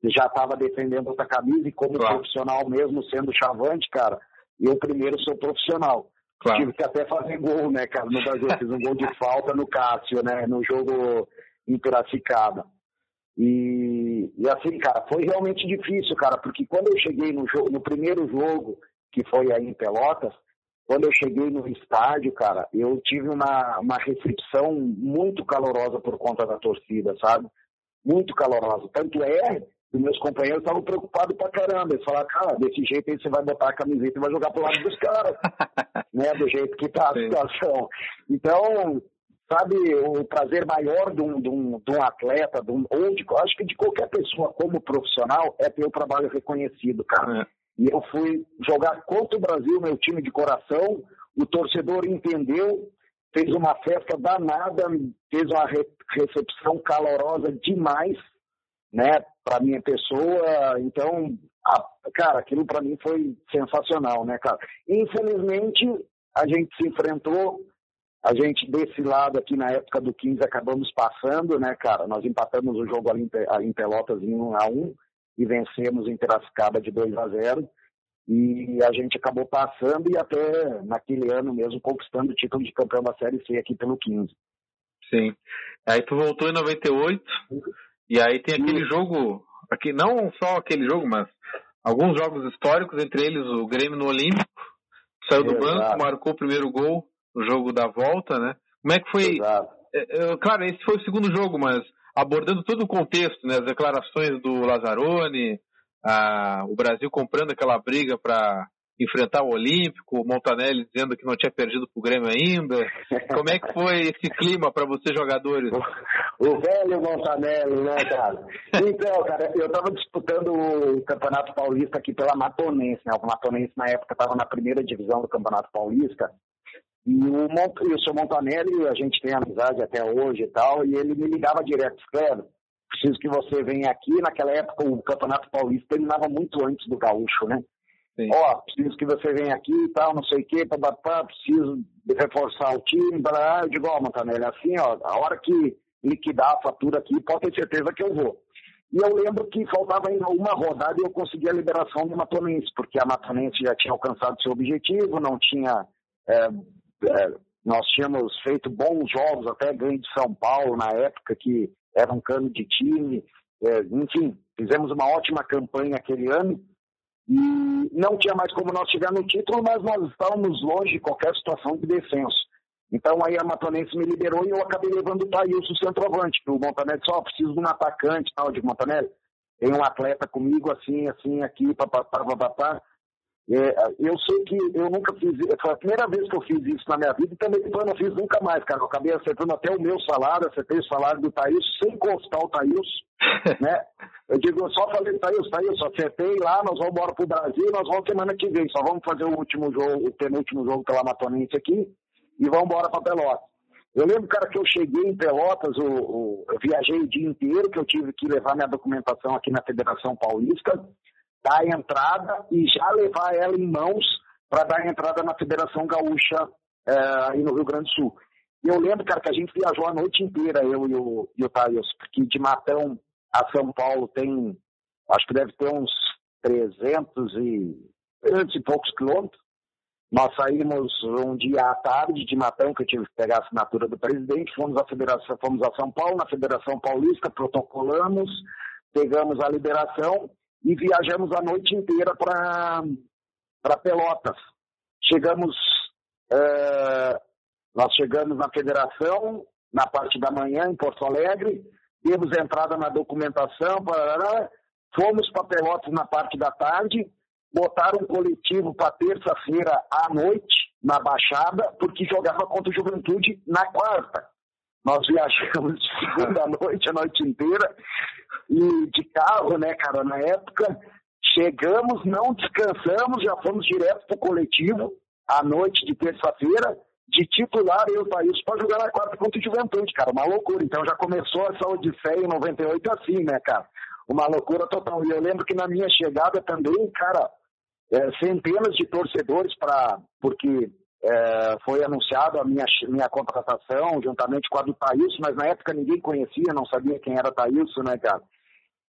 já estava defendendo outra camisa e como claro. profissional mesmo, sendo chavante, cara, eu primeiro sou profissional. Claro. Tive que até fazer gol, né, cara? No Brasil, eu fiz um gol de falta no Cássio, né? No jogo em Piracicaba. E, e assim, cara, foi realmente difícil, cara, porque quando eu cheguei no, jogo, no primeiro jogo, que foi aí em Pelotas, quando eu cheguei no estádio, cara, eu tive uma, uma recepção muito calorosa por conta da torcida, sabe? Muito calorosa. Tanto é que meus companheiros estavam preocupados pra caramba. Eles falaram, cara, desse jeito aí você vai botar a camiseta e vai jogar pro lado dos caras. (laughs) né? Do jeito que tá a situação. Então, sabe, o prazer maior de um, de um, de um atleta, de um, ou de, acho que de qualquer pessoa como profissional, é ter o trabalho reconhecido, cara. É. E eu fui jogar contra o Brasil, meu time de coração. O torcedor entendeu, fez uma festa danada, fez uma re recepção calorosa demais, né, para minha pessoa. Então, a, cara, aquilo para mim foi sensacional, né, cara. Infelizmente, a gente se enfrentou. A gente, desse lado aqui, na época do 15, acabamos passando, né, cara? Nós empatamos o jogo ali em Pelotas em 1 a 1 e vencemos em Piracicaba de 2 a 0 e a gente acabou passando e até naquele ano mesmo conquistando o título de campeão da Série C aqui pelo 15. Sim. Aí tu voltou em 98 e aí tem aquele Sim. jogo, aqui não só aquele jogo, mas alguns jogos históricos, entre eles o Grêmio no Olímpico, saiu do banco, marcou o primeiro gol no jogo da volta, né? Como é que foi? É, é, claro, esse foi o segundo jogo, mas abordando todo o contexto, né, as declarações do Lazzaroni, a, o Brasil comprando aquela briga para enfrentar o Olímpico, o Montanelli dizendo que não tinha perdido para o Grêmio ainda. Como é que foi esse clima para vocês jogadores? O, velho Montanelli, né, cara? Então, cara, eu estava disputando o Campeonato Paulista aqui pela Matonense, né? O Matonense na época estava na primeira divisão do Campeonato Paulista. E o, e o seu Montanelli, a gente tem amizade até hoje e tal, e ele me ligava direto, claro, preciso que você venha aqui. Naquela época o Campeonato Paulista terminava muito antes do Gaúcho, né? Ó, oh, preciso que você venha aqui e tal, não sei o quê, papapá, preciso reforçar o time, blá, eu digo, ó, oh, Montanelli, assim, ó, a hora que liquidar a fatura aqui, pode ter certeza que eu vou. E eu lembro que faltava ainda uma rodada e eu consegui a liberação do Matonense, porque a Matonense já tinha alcançado seu objetivo, não tinha é, é, nós tínhamos feito bons jogos, até ganho de São Paulo na época, que era um cano de time. É, enfim, fizemos uma ótima campanha aquele ano e não tinha mais como nós chegar no título, mas nós estávamos longe de qualquer situação de descenso. Então aí a Matonense me liberou e eu acabei levando o Thailson centroavante, o Montanelli só oh, preciso de um atacante, tal, de Montanelli. Tem um atleta comigo assim, assim, aqui, papapá, papapá. É, eu sei que eu nunca fiz, foi a primeira vez que eu fiz isso na minha vida e também depois não fiz nunca mais, cara. Eu acabei acertando até o meu salário, acertei o salário do Thaís sem constar o Thaís, (laughs) né? Eu digo, eu só falei, Thaís, Thaís, acertei lá, nós vamos embora pro Brasil, nós vamos semana que vem, só vamos fazer o último jogo, o penúltimo jogo pela Matonense aqui e vamos embora para Pelotas. Eu lembro, cara, que eu cheguei em Pelotas, o, o, eu viajei o dia inteiro, que eu tive que levar minha documentação aqui na Federação Paulista, dar entrada e já levar ela em mãos para dar entrada na Federação Gaúcha é, aí no Rio Grande do Sul. Eu lembro, cara, que a gente viajou a noite inteira, eu e o, e o Thales, porque de Matão a São Paulo tem, acho que deve ter uns 300 e, 300 e poucos quilômetros. Nós saímos um dia à tarde de Matão, que eu tive que pegar a assinatura do presidente, fomos à Federação, fomos a São Paulo, na Federação Paulista, protocolamos, pegamos a liberação e viajamos a noite inteira para Pelotas. Chegamos, é, nós chegamos na federação, na parte da manhã, em Porto Alegre, temos entrada na documentação, parará, fomos para Pelotas na parte da tarde, botaram um coletivo para terça-feira à noite, na Baixada, porque jogava contra o Juventude na quarta. Nós viajamos de segunda noite, a noite inteira, e de carro, né, cara, na época. Chegamos, não descansamos, já fomos direto pro coletivo, à noite de terça-feira, de titular eu e Thaís para jogar na quarta contra o Juventude, cara, uma loucura. Então já começou essa odisseia em 98 assim, né, cara? Uma loucura total. E eu lembro que na minha chegada também, cara, é, centenas de torcedores para porque é, foi anunciado a minha, minha contratação juntamente com a do Thailson, mas na época ninguém conhecia, não sabia quem era Thailson, né, cara?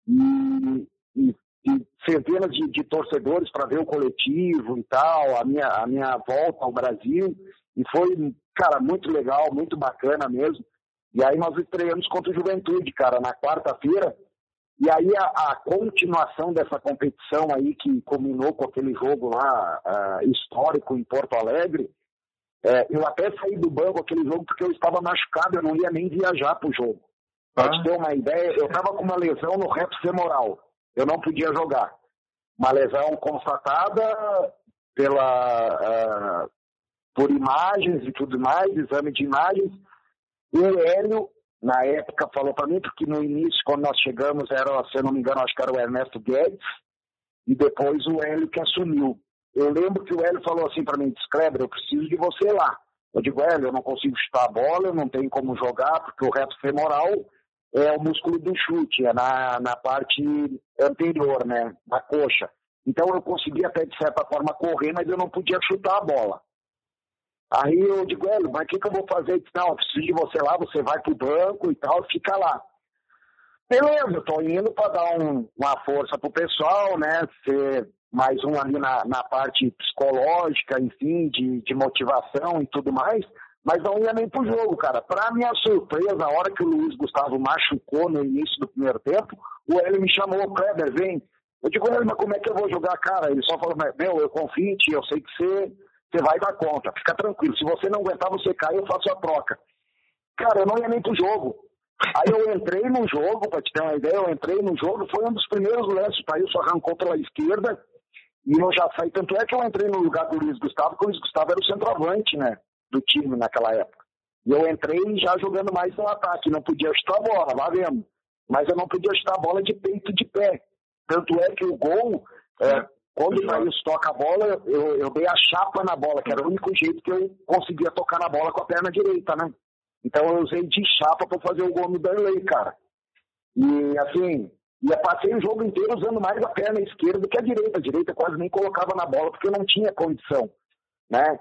E, e, e centenas de, de torcedores para ver o coletivo e tal, a minha, a minha volta ao Brasil, e foi, cara, muito legal, muito bacana mesmo. E aí nós estreamos contra o Juventude, cara, na quarta-feira, e aí a, a, continuação dessa competição aí que culminou com aquele jogo lá uh, histórico em Porto Alegre, é, eu até saí do banco aquele jogo porque eu estava machucado, eu não ia nem viajar para o jogo. Para te ter uma ideia, eu estava com uma lesão no reto femoral, eu não podia jogar. Uma lesão constatada pela, uh, por imagens e tudo mais, exame de imagens. E o Hélio na época falou para mim, porque no início, quando nós chegamos, era, se eu não me engano, acho que era o Ernesto Guedes, e depois o Hélio que assumiu. Eu lembro que o Hélio falou assim para mim, Kleber, eu preciso de você lá. Eu digo, Hélio, eu não consigo chutar a bola, eu não tenho como jogar, porque o reto femoral é o músculo do chute, é na, na parte anterior, né, da coxa. Então eu conseguia até, de certa forma, correr, mas eu não podia chutar a bola. Aí eu digo, Hélio, mas o que, que eu vou fazer? Ele não, eu preciso de você lá, você vai pro banco e tal, fica lá. Beleza, tô indo para dar um, uma força pro pessoal, né? Ser mais um ali na, na parte psicológica, enfim, de, de motivação e tudo mais, mas não ia nem pro jogo, cara. Pra minha surpresa, a hora que o Luiz Gustavo machucou no início do primeiro tempo, o Hélio me chamou, Kleber, vem. Eu digo, Hélio, mas como é que eu vou jogar, cara? Ele só falou, meu, eu confio em ti, eu sei que você você vai dar conta, fica tranquilo. Se você não aguentar, você cai, eu faço a troca. Cara, eu não ia nem pro jogo. Aí eu entrei no jogo, pra te ter uma ideia, eu entrei no jogo, foi um dos primeiros lances, o Thaís arrancou pela esquerda, e eu já saí, tanto é que eu entrei no lugar do Luiz Gustavo, porque o Luiz Gustavo era o centroavante, né, do time naquela época. E eu entrei já jogando mais no ataque, não podia chutar a bola, lá vendo. Mas eu não podia chutar a bola de peito de pé. Tanto é que o gol, é, quando o Thaís toca a bola, eu, eu dei a chapa na bola, que era o único jeito que eu conseguia tocar na bola com a perna direita, né? Então eu usei de chapa para fazer o gol no Danley, cara. E assim, eu passei o jogo inteiro usando mais a perna esquerda do que a direita. A direita quase nem colocava na bola porque eu não tinha condição, né?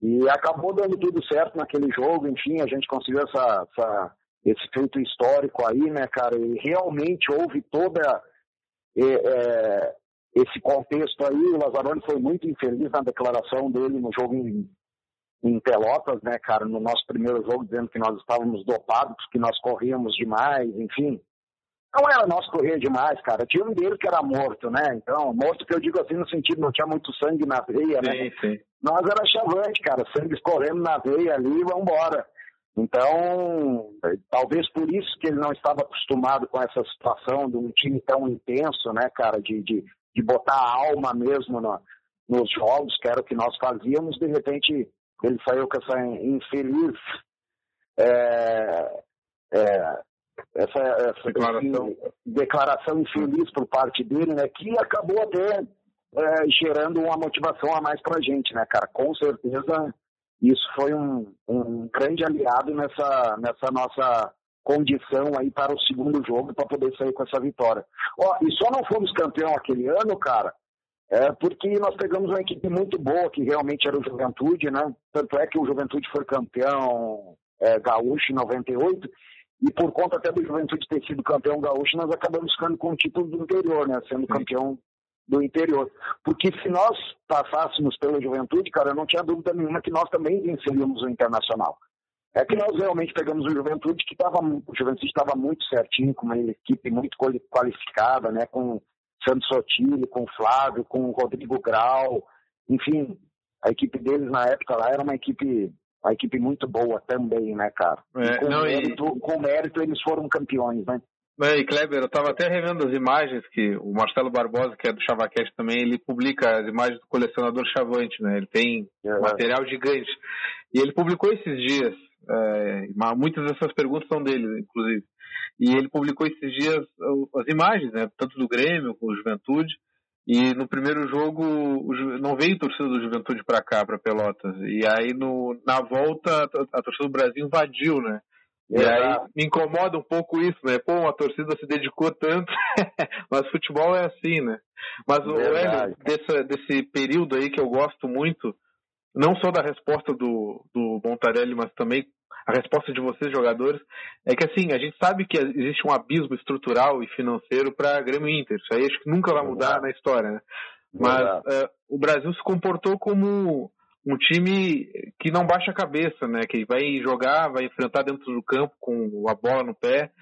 E acabou dando tudo certo naquele jogo, enfim, a gente conseguiu essa, essa esse feito histórico aí, né, cara? E realmente houve toda é, é, esse contexto aí, o Lazzaroni foi muito infeliz na declaração dele no jogo em, em Pelotas, né, cara, no nosso primeiro jogo, dizendo que nós estávamos dopados, que nós corríamos demais, enfim. Não era nós correr demais, cara. Tinha um dele que era morto, né? Então, morto que eu digo assim no sentido, não tinha muito sangue na veia, né? sim? Sim. Nós era chavante, cara, sangue escorrendo na veia ali, vambora. Então, talvez por isso que ele não estava acostumado com essa situação de um time tão intenso, né, cara, de, de, de botar a alma mesmo no, nos jogos, que era o que nós fazíamos, de repente ele saiu com essa infeliz é, é, essa, essa declaração. declaração infeliz por parte dele, né, que acabou até é, gerando uma motivação a mais para a gente, né, cara? Com certeza isso foi um, um grande aliado nessa, nessa nossa condição aí para o segundo jogo para poder sair com essa vitória. Ó, e só não fomos campeão aquele ano, cara, é porque nós pegamos uma equipe muito boa, que realmente era o Juventude, né? Tanto é que o Juventude foi campeão é, gaúcho em 98, e por conta até do Juventude ter sido campeão gaúcho, nós acabamos ficando com o título do interior, né? Sendo campeão do interior. Porque se nós passássemos pela Juventude, cara, não tinha dúvida nenhuma que nós também venceríamos o Internacional. É que nós realmente pegamos o Juventude, que estava o Juventude estava muito certinho, com uma equipe muito qualificada, né? Com Santos Sotile, com Flávio, com Rodrigo Grau, enfim, a equipe deles na época lá era uma equipe, uma equipe muito boa também, né, cara? É, com, não, mérito, e... com mérito eles foram campeões, né? E Kleber, eu estava até revendo as imagens que o Marcelo Barbosa, que é do Chavaquete também, ele publica as imagens do colecionador Chavante, né? Ele tem é. material gigante. E ele publicou esses dias É, muitas dessas perguntas são dele, inclusive. E ele publicou esses dias as imagens, né, tanto do Grêmio como do Juventude. E no primeiro jogo não veio torcida do Juventude para cá, para Pelotas. E aí no, na volta a, torcida do Brasil invadiu, né? E aí me incomoda um pouco isso, né? Pô, a torcida se dedicou tanto, (laughs) mas futebol é assim, né? Mas o Hélio, desse, desse período aí que eu gosto muito, não só da resposta do, do Montarelli, mas também a resposta de vocês, jogadores, é que assim, a gente sabe que existe um abismo estrutural e financeiro para Grêmio Inter. Isso aí acho que nunca vai mudar na história, né? Mas uh, o Brasil se comportou como um time que não baixa a cabeça, né? Que vai jogar, vai enfrentar dentro do campo com a bola no pé.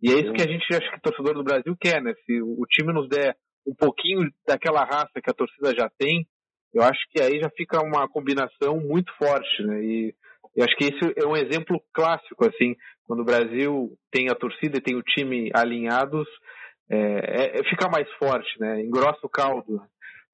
E é isso que a gente acha que o torcedor do Brasil quer, né? Se o time nos der um pouquinho daquela raça que a torcida já tem, eu acho que aí já fica uma combinação muito forte, né? E eu acho que esse é um exemplo clássico, assim, quando o Brasil tem a torcida e tem o time alinhados, é, é, fica mais forte, né? Engrossa o caldo.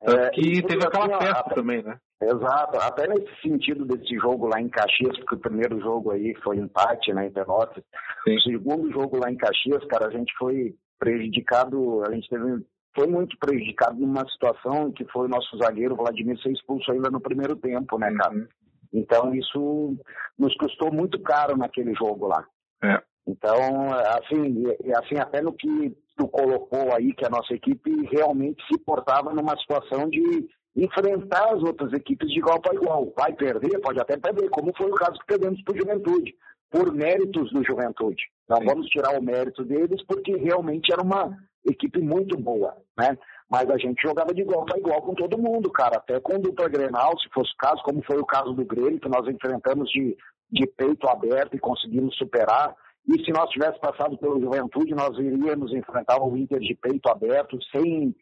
Tanto é, que teve aquela festa também, né? Exato, até nesse sentido desse jogo lá em Caxias, porque o primeiro jogo aí foi empate, né, em Pelotas. O segundo jogo lá em Caxias, cara, a gente foi prejudicado, a gente teve, foi muito prejudicado numa situação que foi o nosso zagueiro Vladimir ser expulso ainda no primeiro tempo, né, cara? Uhum. Então isso nos custou muito caro naquele jogo lá. É. Então, assim, assim, até no que tu colocou aí, que a nossa equipe realmente se portava numa situação de enfrentar as outras equipes de igual para igual. Vai perder, pode até perder, como foi o caso que perdemos para o Juventude, por méritos do Juventude. Não Sim. vamos tirar o mérito deles, porque realmente era uma equipe muito boa, né? Mas a gente jogava de igual para igual com todo mundo, cara. Até com o dupla Grenal, se fosse o caso, como foi o caso do Grêmio, que nós enfrentamos de, de peito aberto e conseguimos superar. E se nós tivéssemos passado pela Juventude, nós iríamos enfrentar o Inter de peito aberto, sem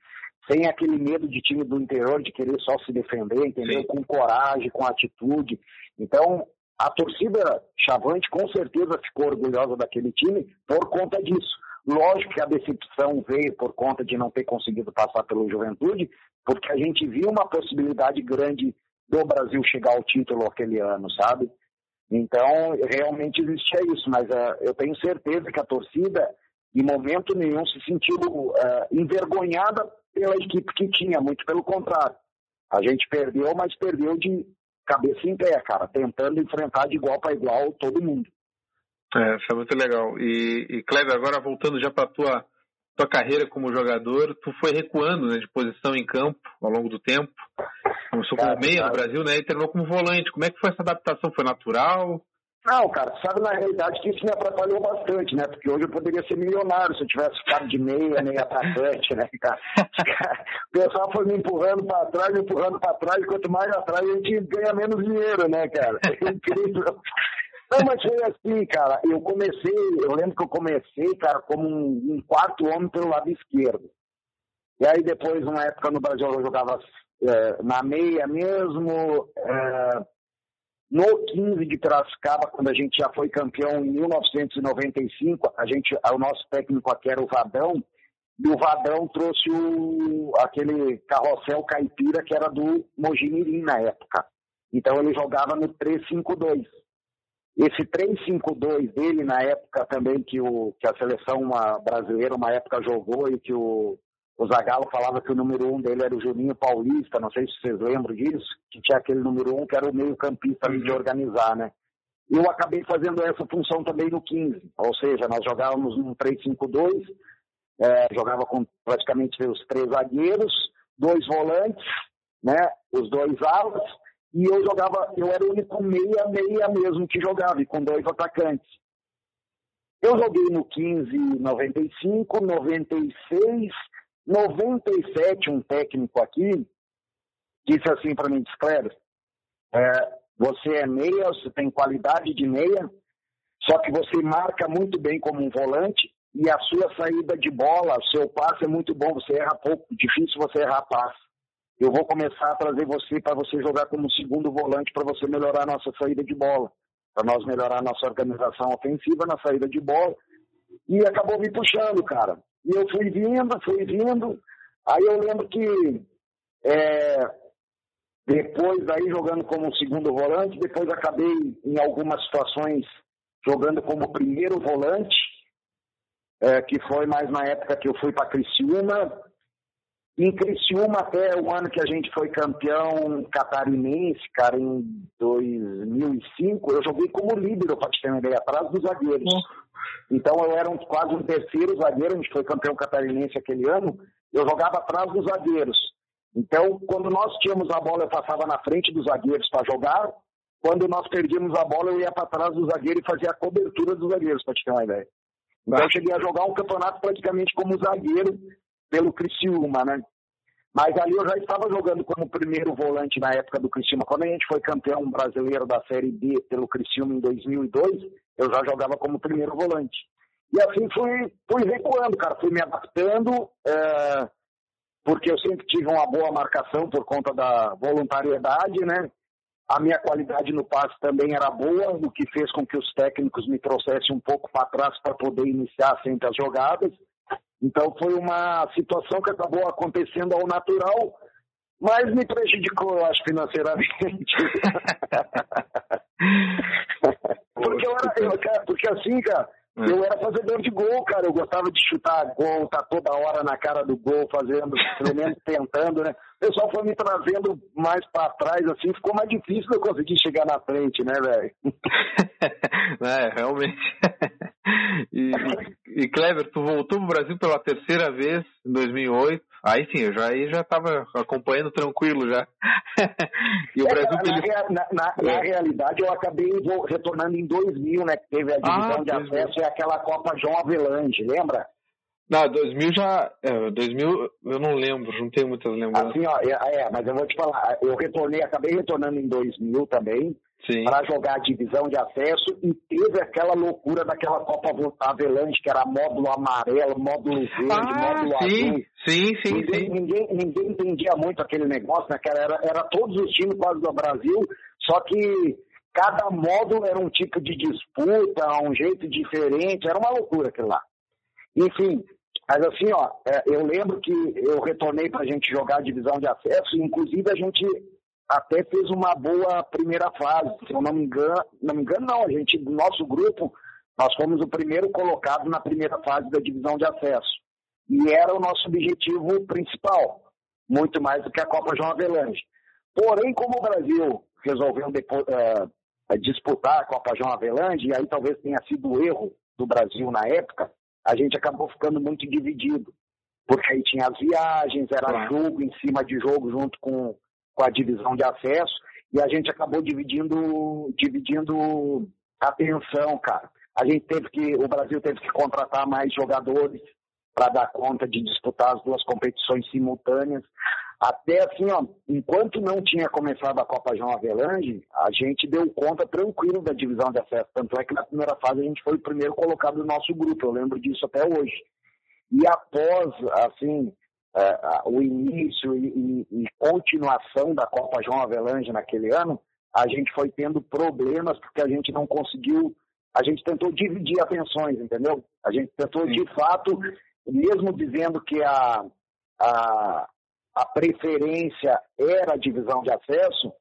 sem aquele medo de time do interior de querer só se defender, entendeu? Sim. Com coragem, com atitude. Então, a torcida Chavante com certeza ficou orgulhosa daquele time por conta disso. Lógico que a decepção veio por conta de não ter conseguido passar pelo Juventude, porque a gente viu uma possibilidade grande do Brasil chegar ao título aquele ano, sabe? Então, realmente existia isso, mas uh, eu tenho certeza que a torcida, em momento nenhum, se sentiu uh, envergonhada pela equipe que tinha, muito pelo contrário. A gente perdeu, mas perdeu de cabeça em pé, cara, tentando enfrentar de igual para igual todo mundo. É, isso é muito legal. E, e Kleber, agora voltando já para tua tua carreira como jogador, tu foi recuando né, de posição em campo ao longo do tempo. Começou como meia no Brasil, né? E terminou como volante. Como é que foi essa adaptação? Foi natural? Não, cara, sabe na realidade que isso me atrapalhou bastante, né? Porque hoje eu poderia ser milionário se eu tivesse ficado de meia, meia atacante, né, cara? O pessoal foi me empurrando para trás, me empurrando para trás, quanto mais atrás a gente ganha menos dinheiro, né, cara? É incrível. Não, mas foi assim, cara. Eu comecei, eu lembro que eu comecei, cara, como um, um quarto homem pelo lado esquerdo. E aí depois, uma época no Brasil, eu jogava é, na meia mesmo. É, no 15 de Piracicaba, quando a gente já foi campeão em 1995, a gente, o nosso técnico aqui era o Vadão, e o Vadão trouxe o, aquele carrossel caipira que era do Mojimirim na época. Então ele jogava no 352. Esse 352 dele, na época também que, o, que a seleção uma, brasileira, uma época jogou e que o, o Zagallo falava que o número um dele era o Juninho Paulista, não sei se vocês lembram disso, que tinha aquele número um que era o meio campista ali de organizar, né? Eu acabei fazendo essa função também no 15, ou seja, nós jogávamos num 3-5-2, é, jogava com praticamente os três zagueiros, dois volantes, né, os dois alas, e eu jogava, eu era o único meia-meia mesmo que jogava, e com dois atacantes. Eu joguei no 15, 95, 96, 97, um técnico aqui disse assim para mim, Cléber, é, você é meia, você tem qualidade de meia, só que você marca muito bem como um volante e a sua saída de bola, seu passe é muito bom, você erra pouco, difícil você errar passe. Eu vou começar a trazer você para você jogar como segundo volante para você melhorar a nossa saída de bola, para nós melhorar a nossa organização ofensiva na saída de bola. E acabou me puxando, cara. E eu fui vindo, fui vindo. Aí eu lembro que é, depois aí jogando como segundo volante, depois acabei em algumas situações jogando como primeiro volante, é, que foi mais na época que eu fui para Criciúma. Em Criciúma, até o ano que a gente foi campeão catarinense, cara, em 2005, eu joguei como líder, para te ter uma ideia, atrás dos zagueiros. Então eu era um, quase um terceiro zagueiro, a gente foi campeão catarinense aquele ano, eu jogava atrás dos zagueiros. Então, quando nós tínhamos a bola, eu passava na frente dos zagueiros para jogar. Quando nós perdíamos a bola, eu ia para trás do zagueiro e fazia a cobertura dos zagueiros, para te ter uma ideia. Então, eu cheguei a jogar um campeonato praticamente como zagueiro pelo Criciúma, né? Mas ali eu já estava jogando como primeiro volante na época do Criciúma. Quando a gente foi campeão brasileiro da Série B pelo Criciúma em 2002, eu já jogava como primeiro volante. E assim fui, fui recuando, cara. Fui me adaptando, é, porque eu sempre tive uma boa marcação por conta da voluntariedade, né? A minha qualidade no passe também era boa, o que fez com que os técnicos me trouxessem um pouco para trás para poder iniciar sempre as jogadas. Então foi uma situação que acabou acontecendo ao natural, mas me prejudicou, eu acho, financeiramente. (laughs) porque, eu era, eu, porque assim, cara, é. Eu era fazedor de gol, cara. Eu gostava de chutar gol, tá toda hora na cara do gol, fazendo, pelo menos tentando, né? O pessoal foi me trazendo mais para trás, assim, ficou mais difícil eu conseguir chegar na frente, né, velho? (laughs) é, realmente. (laughs) e, e, Kleber, tu voltou pro Brasil pela terceira vez em 2008. Aí sim, eu já aí já estava acompanhando tranquilo já. (laughs) e o é, Brasil na, na, na, é. na, realidade eu acabei retornando em 2000, né? Que teve a divisão ah, de acesso e aquela Copa João Avelange, lembra? Não, 2000 já. É, 2000 eu não lembro, não tenho muitas lembranças. Assim, ó, é, é, mas eu vou te falar, eu retornei, acabei retornando em 2000 também para jogar a divisão de acesso e teve aquela loucura daquela Copa Avelanche, que era módulo amarelo, módulo verde, ah, módulo sim, azul. Sim, sim, ninguém, sim. Ninguém, ninguém entendia muito aquele negócio, né? Era, era todos os times quase do Brasil, só que cada módulo era um tipo de disputa, um jeito diferente, era uma loucura aquilo lá. Enfim, mas assim, ó, é, eu lembro que eu retornei para a gente jogar a divisão de acesso, e inclusive a gente até fez uma boa primeira fase. Se eu não me engano, não me engano, não. A gente, nosso grupo, nós fomos o primeiro colocado na primeira fase da divisão de acesso. E era o nosso objetivo principal, muito mais do que a Copa João Avelange. Porém, como o Brasil resolveu depois, uh, disputar a Copa João Avelange, e aí talvez tenha sido o erro do Brasil na época, a gente acabou ficando muito dividido. Porque aí tinha as viagens, era jogo em cima de jogo junto com com a divisão de acesso e a gente acabou dividindo, dividindo a atenção, cara. A gente teve que, o Brasil teve que contratar mais jogadores para dar conta de disputar as duas competições simultâneas. Até assim, ó, enquanto não tinha começado a Copa João Avelange, a gente deu conta tranquilo da divisão de acesso. Tanto é que na primeira fase a gente foi o primeiro colocado do nosso grupo, eu lembro disso até hoje. E após, assim, é, o início e, e, e, continuação da Copa João Avelange naquele ano, a gente foi tendo problemas porque a gente não conseguiu, a gente tentou dividir atenções, entendeu? A gente tentou, Sim. de fato, mesmo dizendo que a, a, a preferência era a divisão de acesso,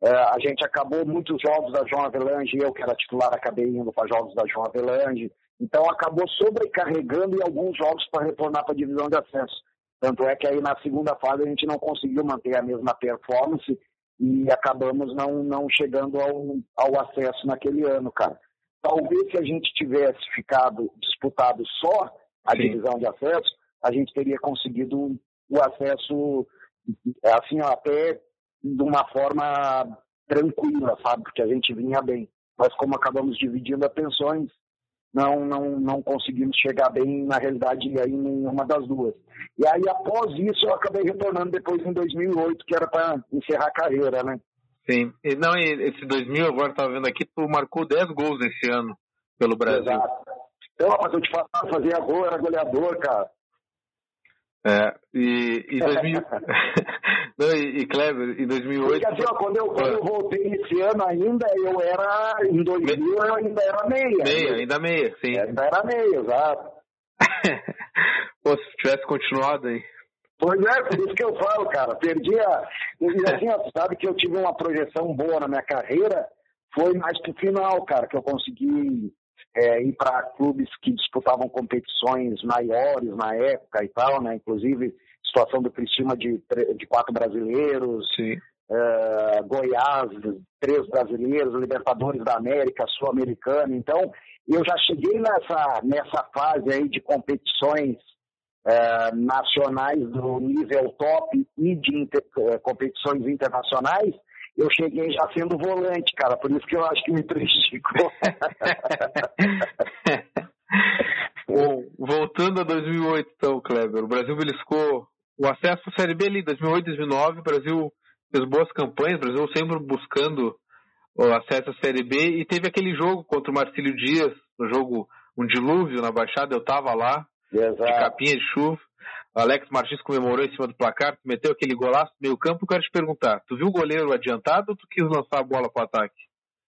é, a gente acabou muitos jogos da João Avelange, eu que era titular acabei indo para jogos da João Avelange, então acabou sobrecarregando em alguns jogos para retornar para a divisão de acesso. Tanto é que aí na segunda fase a gente não conseguiu manter a mesma performance e acabamos não, não chegando ao, ao acesso naquele ano, cara. Talvez se a gente tivesse ficado disputado só a Sim. divisão de acesso, a gente teria conseguido o acesso, assim, até de uma forma tranquila, sabe? Porque a gente vinha bem. Mas como acabamos dividindo atenções, não, não, não conseguimos chegar bem, na realidade, aí em nenhuma das duas. E aí, após isso, eu acabei retornando depois em 2008, que era para encerrar a carreira, né? Sim. E, não, e esse 2000, agora estava vendo aqui, tu marcou 10 gols esse ano pelo Brasil. Exato. Então, rapaz, eu te falava, fazia gol, era goleador, cara. É, e, e 2000... (laughs) (laughs) Não, e, e Kleber, em 2008... Porque assim, ó, quando, eu, quando eu voltei esse ano ainda, eu era, em 2000 Me... eu ainda era meia. Meia, ainda meia, sim. Ainda era meia, exato. (laughs) Pô, se tivesse continuado aí. Pois é, por isso que eu falo, cara. Perdi a. E assim, ó, sabe que eu tive uma projeção boa na minha carreira, foi mais pro final, cara, que eu consegui é, ir para clubes que disputavam competições maiores na época e tal, né? Inclusive, situação do Cristina de, de quatro brasileiros, é, Goiás, três brasileiros, Libertadores da América, Sul-Americana. Então, eu já cheguei nessa, nessa fase aí de competições é, nacionais do nível top e de inter, é, competições internacionais, eu cheguei já sendo volante, cara, por isso que eu acho que me prejudicou. (laughs) Bom, voltando a 2008, então, Kleber, o Brasil beliscou o acesso à Série B ali, 2008, 2009, o Brasil fez boas campanhas, o Brasil sempre buscando o acesso à Série B, e teve aquele jogo contra o Marcílio Dias, no jogo Um Dilúvio na Baixada, eu estava lá, Exato. de capinha de chuva, o Alex Martins comemorou em cima do placar, meteu aquele golaço no meio campo, eu quero te perguntar, tu viu o goleiro adiantado ou tu quis lançar a bola para o ataque?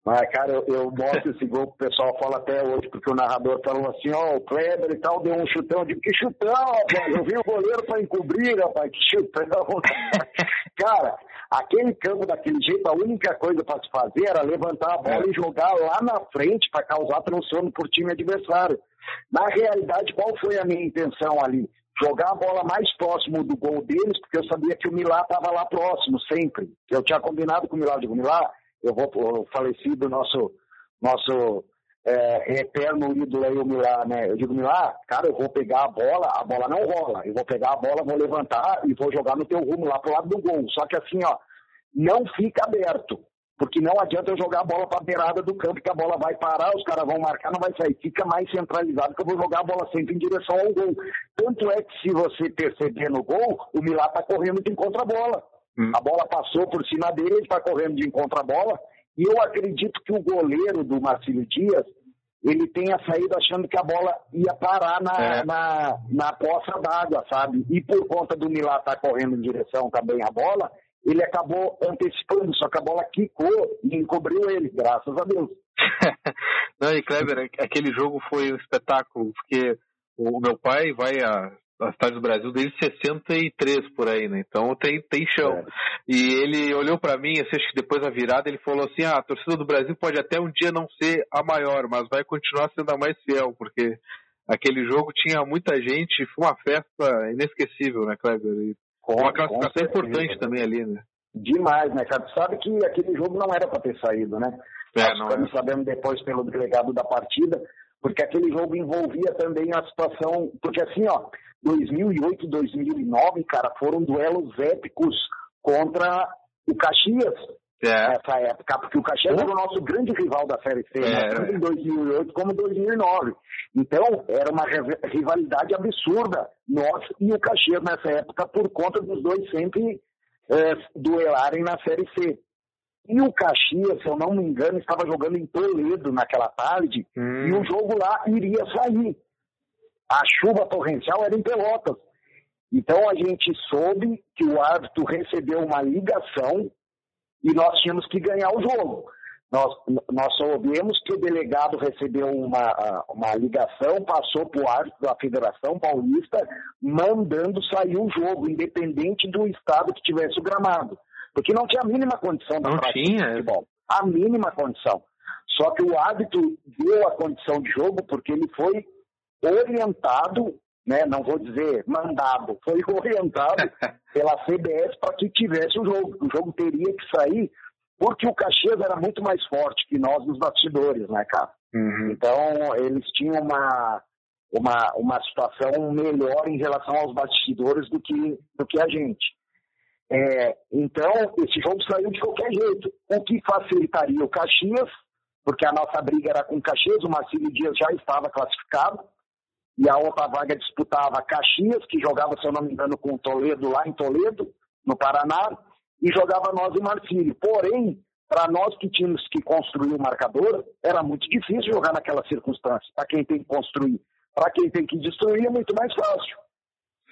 Mas, cara, eu, eu mostro esse gol que o pessoal fala até hoje, porque o narrador falou assim, ó, oh, o Kleber e tal deu um chutão. Eu digo, que chutão, rapaz? Eu vi o goleiro para encobrir, rapaz, que chutão. (laughs) cara, aquele campo daquele jeito, a única coisa para se fazer era levantar a bola é. e jogar lá na frente para causar transtorno por time adversário. Na realidade, qual foi a minha intenção ali? Jogar a bola mais próximo do gol deles, porque eu sabia que o Milá estava lá próximo, sempre. Eu tinha combinado com o Milá, digo, Milá, eu vou, o falecido nosso, nosso é, eterno ídolo aí, o Milá, né? Eu digo, Milá, cara, eu vou pegar a bola, a bola não rola. Eu vou pegar a bola, vou levantar e vou jogar no teu rumo lá pro lado do gol. Só que assim, ó, não fica aberto. Porque não adianta eu jogar a bola para a beirada do campo, que a bola vai parar, os caras vão marcar, não vai sair. Fica mais centralizado, que eu vou jogar a bola sempre em direção ao gol. Tanto é que se você perceber no gol, o Milá tá correndo de encontro a bola. Hum. A bola passou por cima dele, ele está correndo de encontro à bola. E eu acredito que o goleiro do Marcílio Dias, ele tenha saído achando que a bola ia parar na, é. na, na poça d'água, sabe? E por conta do Milá estar tá correndo em direção também à bola, ele acabou antecipando, só que a bola quicou e encobriu ele, graças a Deus. (laughs) Não, e Kleber, aquele jogo foi um espetáculo, porque o meu pai vai a a cidade do Brasil desde 63 por aí, né? Então tem, tem chão. É. E ele olhou para mim, assim, acho que depois da virada, ele falou assim: ah, a torcida do Brasil pode até um dia não ser a maior, mas vai continuar sendo a mais fiel, porque aquele jogo tinha muita gente, foi uma festa inesquecível, né, Kleber? E com, uma classificação importante também ali, né? Demais, né, cara? Tu sabe que aquele jogo não era para ter saído, né? É, Nós ficamos é. sabendo depois pelo delegado da partida, porque aquele jogo envolvia também a situação, porque assim, ó, 2008 2009, cara, foram duelos épicos contra o Caxias. É. Nessa época, porque o Caxias era o nosso grande rival da Série C, né? é. tanto em 2008 como em 2009. Então, era uma rivalidade absurda, nós e o Caxias nessa época, por conta dos dois sempre é, duelarem na Série C. E o Caxias, se eu não me engano, estava jogando em Toledo naquela tarde, hum. e o jogo lá iria sair a chuva torrencial era em Pelotas. Então a gente soube que o árbitro recebeu uma ligação e nós tínhamos que ganhar o jogo. Nós, nós soubemos que o delegado recebeu uma, uma ligação, passou para o árbitro da Federação Paulista, mandando sair o jogo, independente do estado que tivesse o gramado. Porque não tinha a mínima condição da não prática tinha. de futebol. A mínima condição. Só que o árbitro deu a condição de jogo porque ele foi orientado, né, não vou dizer mandado, foi (laughs) orientado pela CBS para que tivesse o jogo. O jogo teria que sair porque o Caxias era muito mais forte que nós nos bastidores, né, cara? Uhum. Então, eles tinham uma, uma, uma situação melhor em relação aos bastidores do que, do que a gente. É, então, esse jogo saiu de qualquer jeito, o que facilitaria o Caxias, porque a nossa briga era com o Caxias, o Marcílio Dias já estava classificado, e a outra vaga disputava Caxias, que jogava, se eu não me engano, com o Toledo, lá em Toledo, no Paraná, e jogava nós em Marcílio. Porém, para nós que tínhamos que construir o marcador, era muito difícil jogar naquela circunstância, para quem tem que construir. Para quem tem que destruir é muito mais fácil.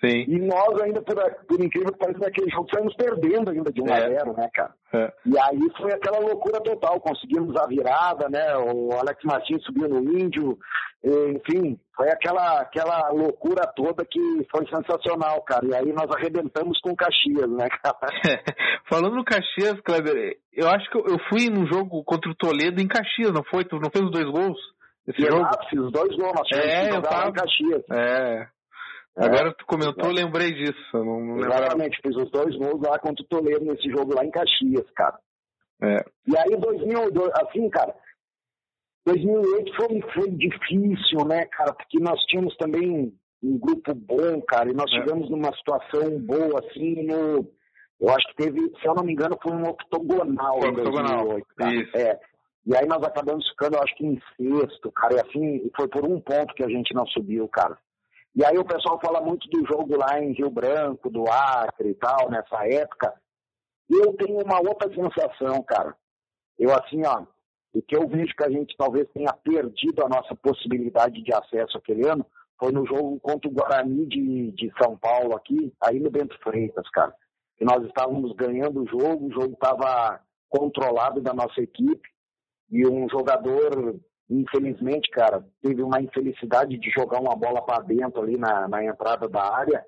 Sim. E nós ainda, por, por incrível que pareça, naquele jogo saímos perdendo ainda de 1 a 0 né, cara? É. E aí foi aquela loucura total. Conseguimos a virada, né? O Alex Martins subiu no Índio. Enfim, foi aquela, aquela loucura toda que foi sensacional, cara. E aí nós arrebentamos com o Caxias, né, cara? (laughs) Falando no Caxias, Kleber, eu acho que eu fui no jogo contra o Toledo em Caxias, não foi? Tu não fez os dois gols? Esse Exato, jogo? fiz os dois gols, nós é, eu tava... em Caxias. É. É, Agora tu comentou, eu lembrei disso. Não, não Exatamente, fiz os dois gols lá contra o Toledo nesse jogo lá em Caxias, cara. É. E aí, 2000, assim, cara, 2008 foi, foi difícil, né, cara, porque nós tínhamos também um grupo bom, cara, e nós é. chegamos numa situação boa, assim, no, eu acho que teve, se eu não me engano, foi um octogonal foi em 2008, cara. Isso. É. E aí nós acabamos ficando, eu acho que em sexto, cara, e assim, foi por um ponto que a gente não subiu, cara. E aí o pessoal fala muito do jogo lá em Rio Branco, do Acre e tal, nessa época. Eu tenho uma outra sensação, cara. Eu assim, ó, o que eu vejo que a gente talvez tenha perdido a nossa possibilidade de acesso aquele ano foi no jogo contra o Guarani de, de São Paulo aqui, aí no Bento Freitas, cara. E nós estávamos ganhando o jogo, o jogo estava controlado da nossa equipe e um jogador infelizmente, cara, teve uma infelicidade de jogar uma bola para dentro ali na, na entrada da área,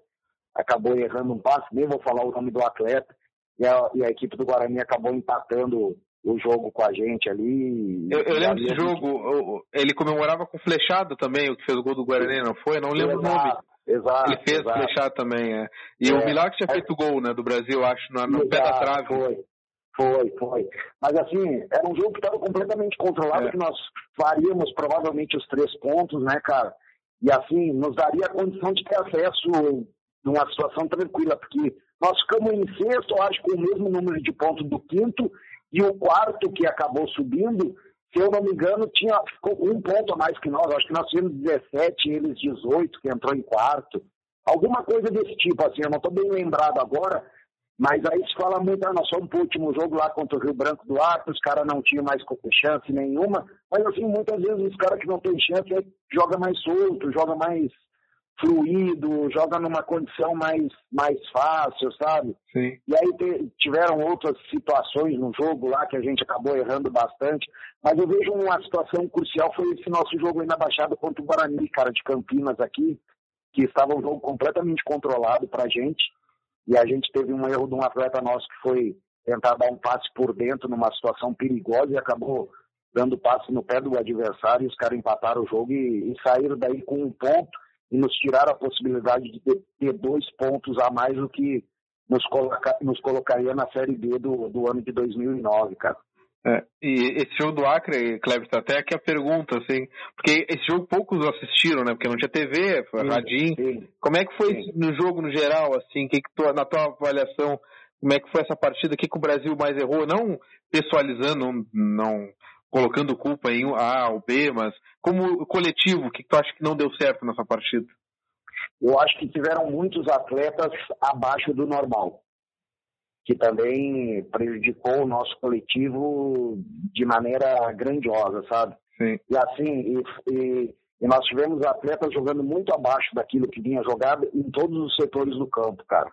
acabou errando um passe, nem vou falar o nome do atleta, e a, e a equipe do Guarani acabou empatando o jogo com a gente ali. Eu, eu lembro desse jogo, ele comemorava com flechado também, o que fez o gol do Guarani, não foi? Não lembro exato, o nome. Exato. Ele fez exato. flechado também, é. E é, o Milagre tinha é, feito gol, né, do Brasil, acho, no, no pé da trave. Foi. Foi, foi. Mas assim, era um jogo que estava completamente controlado, é. que nós faríamos provavelmente os três pontos, né, cara? E assim, nos daria a condição de ter acesso numa situação tranquila, porque nós ficamos em sexto, acho, com o mesmo número de pontos do quinto, e o quarto que acabou subindo, se eu não me engano, tinha ficou um ponto a mais que nós. Acho que nós tínhamos 17, eles 18, que entrou em quarto. Alguma coisa desse tipo, assim, eu não estou bem lembrado agora, mas aí se fala muito, ah, nós fomos pro último jogo lá contra o Rio Branco do Acre, os caras não tinham mais chance nenhuma, mas assim, muitas vezes os caras que não têm chance joga mais solto, joga mais fluido, joga numa condição mais, mais fácil, sabe? Sim. E aí te, tiveram outras situações no jogo lá que a gente acabou errando bastante, mas eu vejo uma situação crucial foi esse nosso jogo aí na Baixada contra o Guarani, cara, de Campinas aqui, que estava um jogo completamente controlado pra gente, e a gente teve um erro de um atleta nosso que foi tentar dar um passe por dentro numa situação perigosa e acabou dando passe no pé do adversário, os caras empataram o jogo e, e saíram daí com um ponto e nos tiraram a possibilidade de ter, ter dois pontos a mais do que nos, coloca, nos colocaria na Série B do, do ano de 2009, cara. É, e esse jogo do Acre, Cleber, tá até aqui a pergunta, assim, porque esse jogo poucos assistiram, né? Porque não tinha TV, foi radinho. Como é que foi sim. no jogo no geral, assim? Que que tu, na tua avaliação, como é que foi essa partida? O que, que o Brasil mais errou? Não pessoalizando, não, não colocando culpa em A ou B, mas como coletivo, o que, que tu acha que não deu certo nessa partida? Eu acho que tiveram muitos atletas abaixo do normal que também prejudicou o nosso coletivo de maneira grandiosa, sabe? Sim. E assim, e, e, e, nós tivemos atletas jogando muito abaixo daquilo que vinha jogado em todos os setores do campo, cara.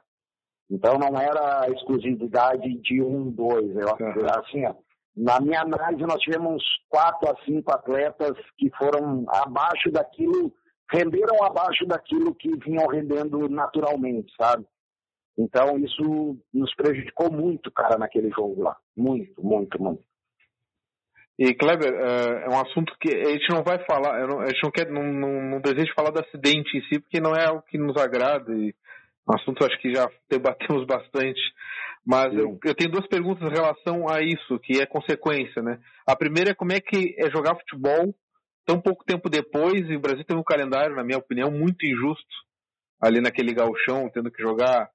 Então não era exclusividade de um, dois. Eu, uhum. Assim, ó, na minha análise, nós tivemos quatro a cinco atletas que foram abaixo daquilo, renderam abaixo daquilo que vinham rendendo naturalmente, sabe? Então isso nos prejudicou muito, cara, naquele jogo lá. Muito, muito, muito. E Kleber, é, é um assunto que a gente não vai falar, a gente não quer, não, não, não deseja falar do acidente em si, porque não é o que nos agrada. E um assunto acho que já debatemos (laughs) bastante. Mas eu, eu, tenho duas perguntas em relação a isso, que é consequência, né? A primeira é como é que é jogar futebol tão pouco tempo depois, e o Brasil tem um calendário, na minha opinião, muito injusto, ali naquele galchão, tendo que jogar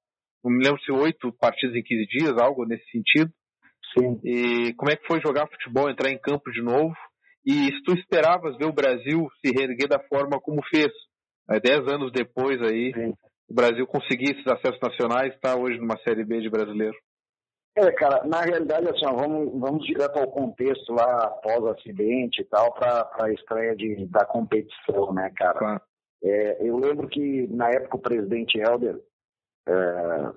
não me lembro se oito partidas em 15 dias, algo nesse sentido. Sim. E como é que foi jogar futebol, entrar em campo de novo? E se tu esperavas ver o Brasil se reerguer da forma como fez, aí, dez anos depois aí, Sim. o Brasil conseguir esses acessos nacionais, está hoje numa Série B de brasileiro? É, cara, na realidade, assim, ó, vamos, vamos direto ao contexto lá após o acidente e tal, para a estreia de, da competição, né, cara? Claro. É, eu lembro que na época o presidente Helder, é,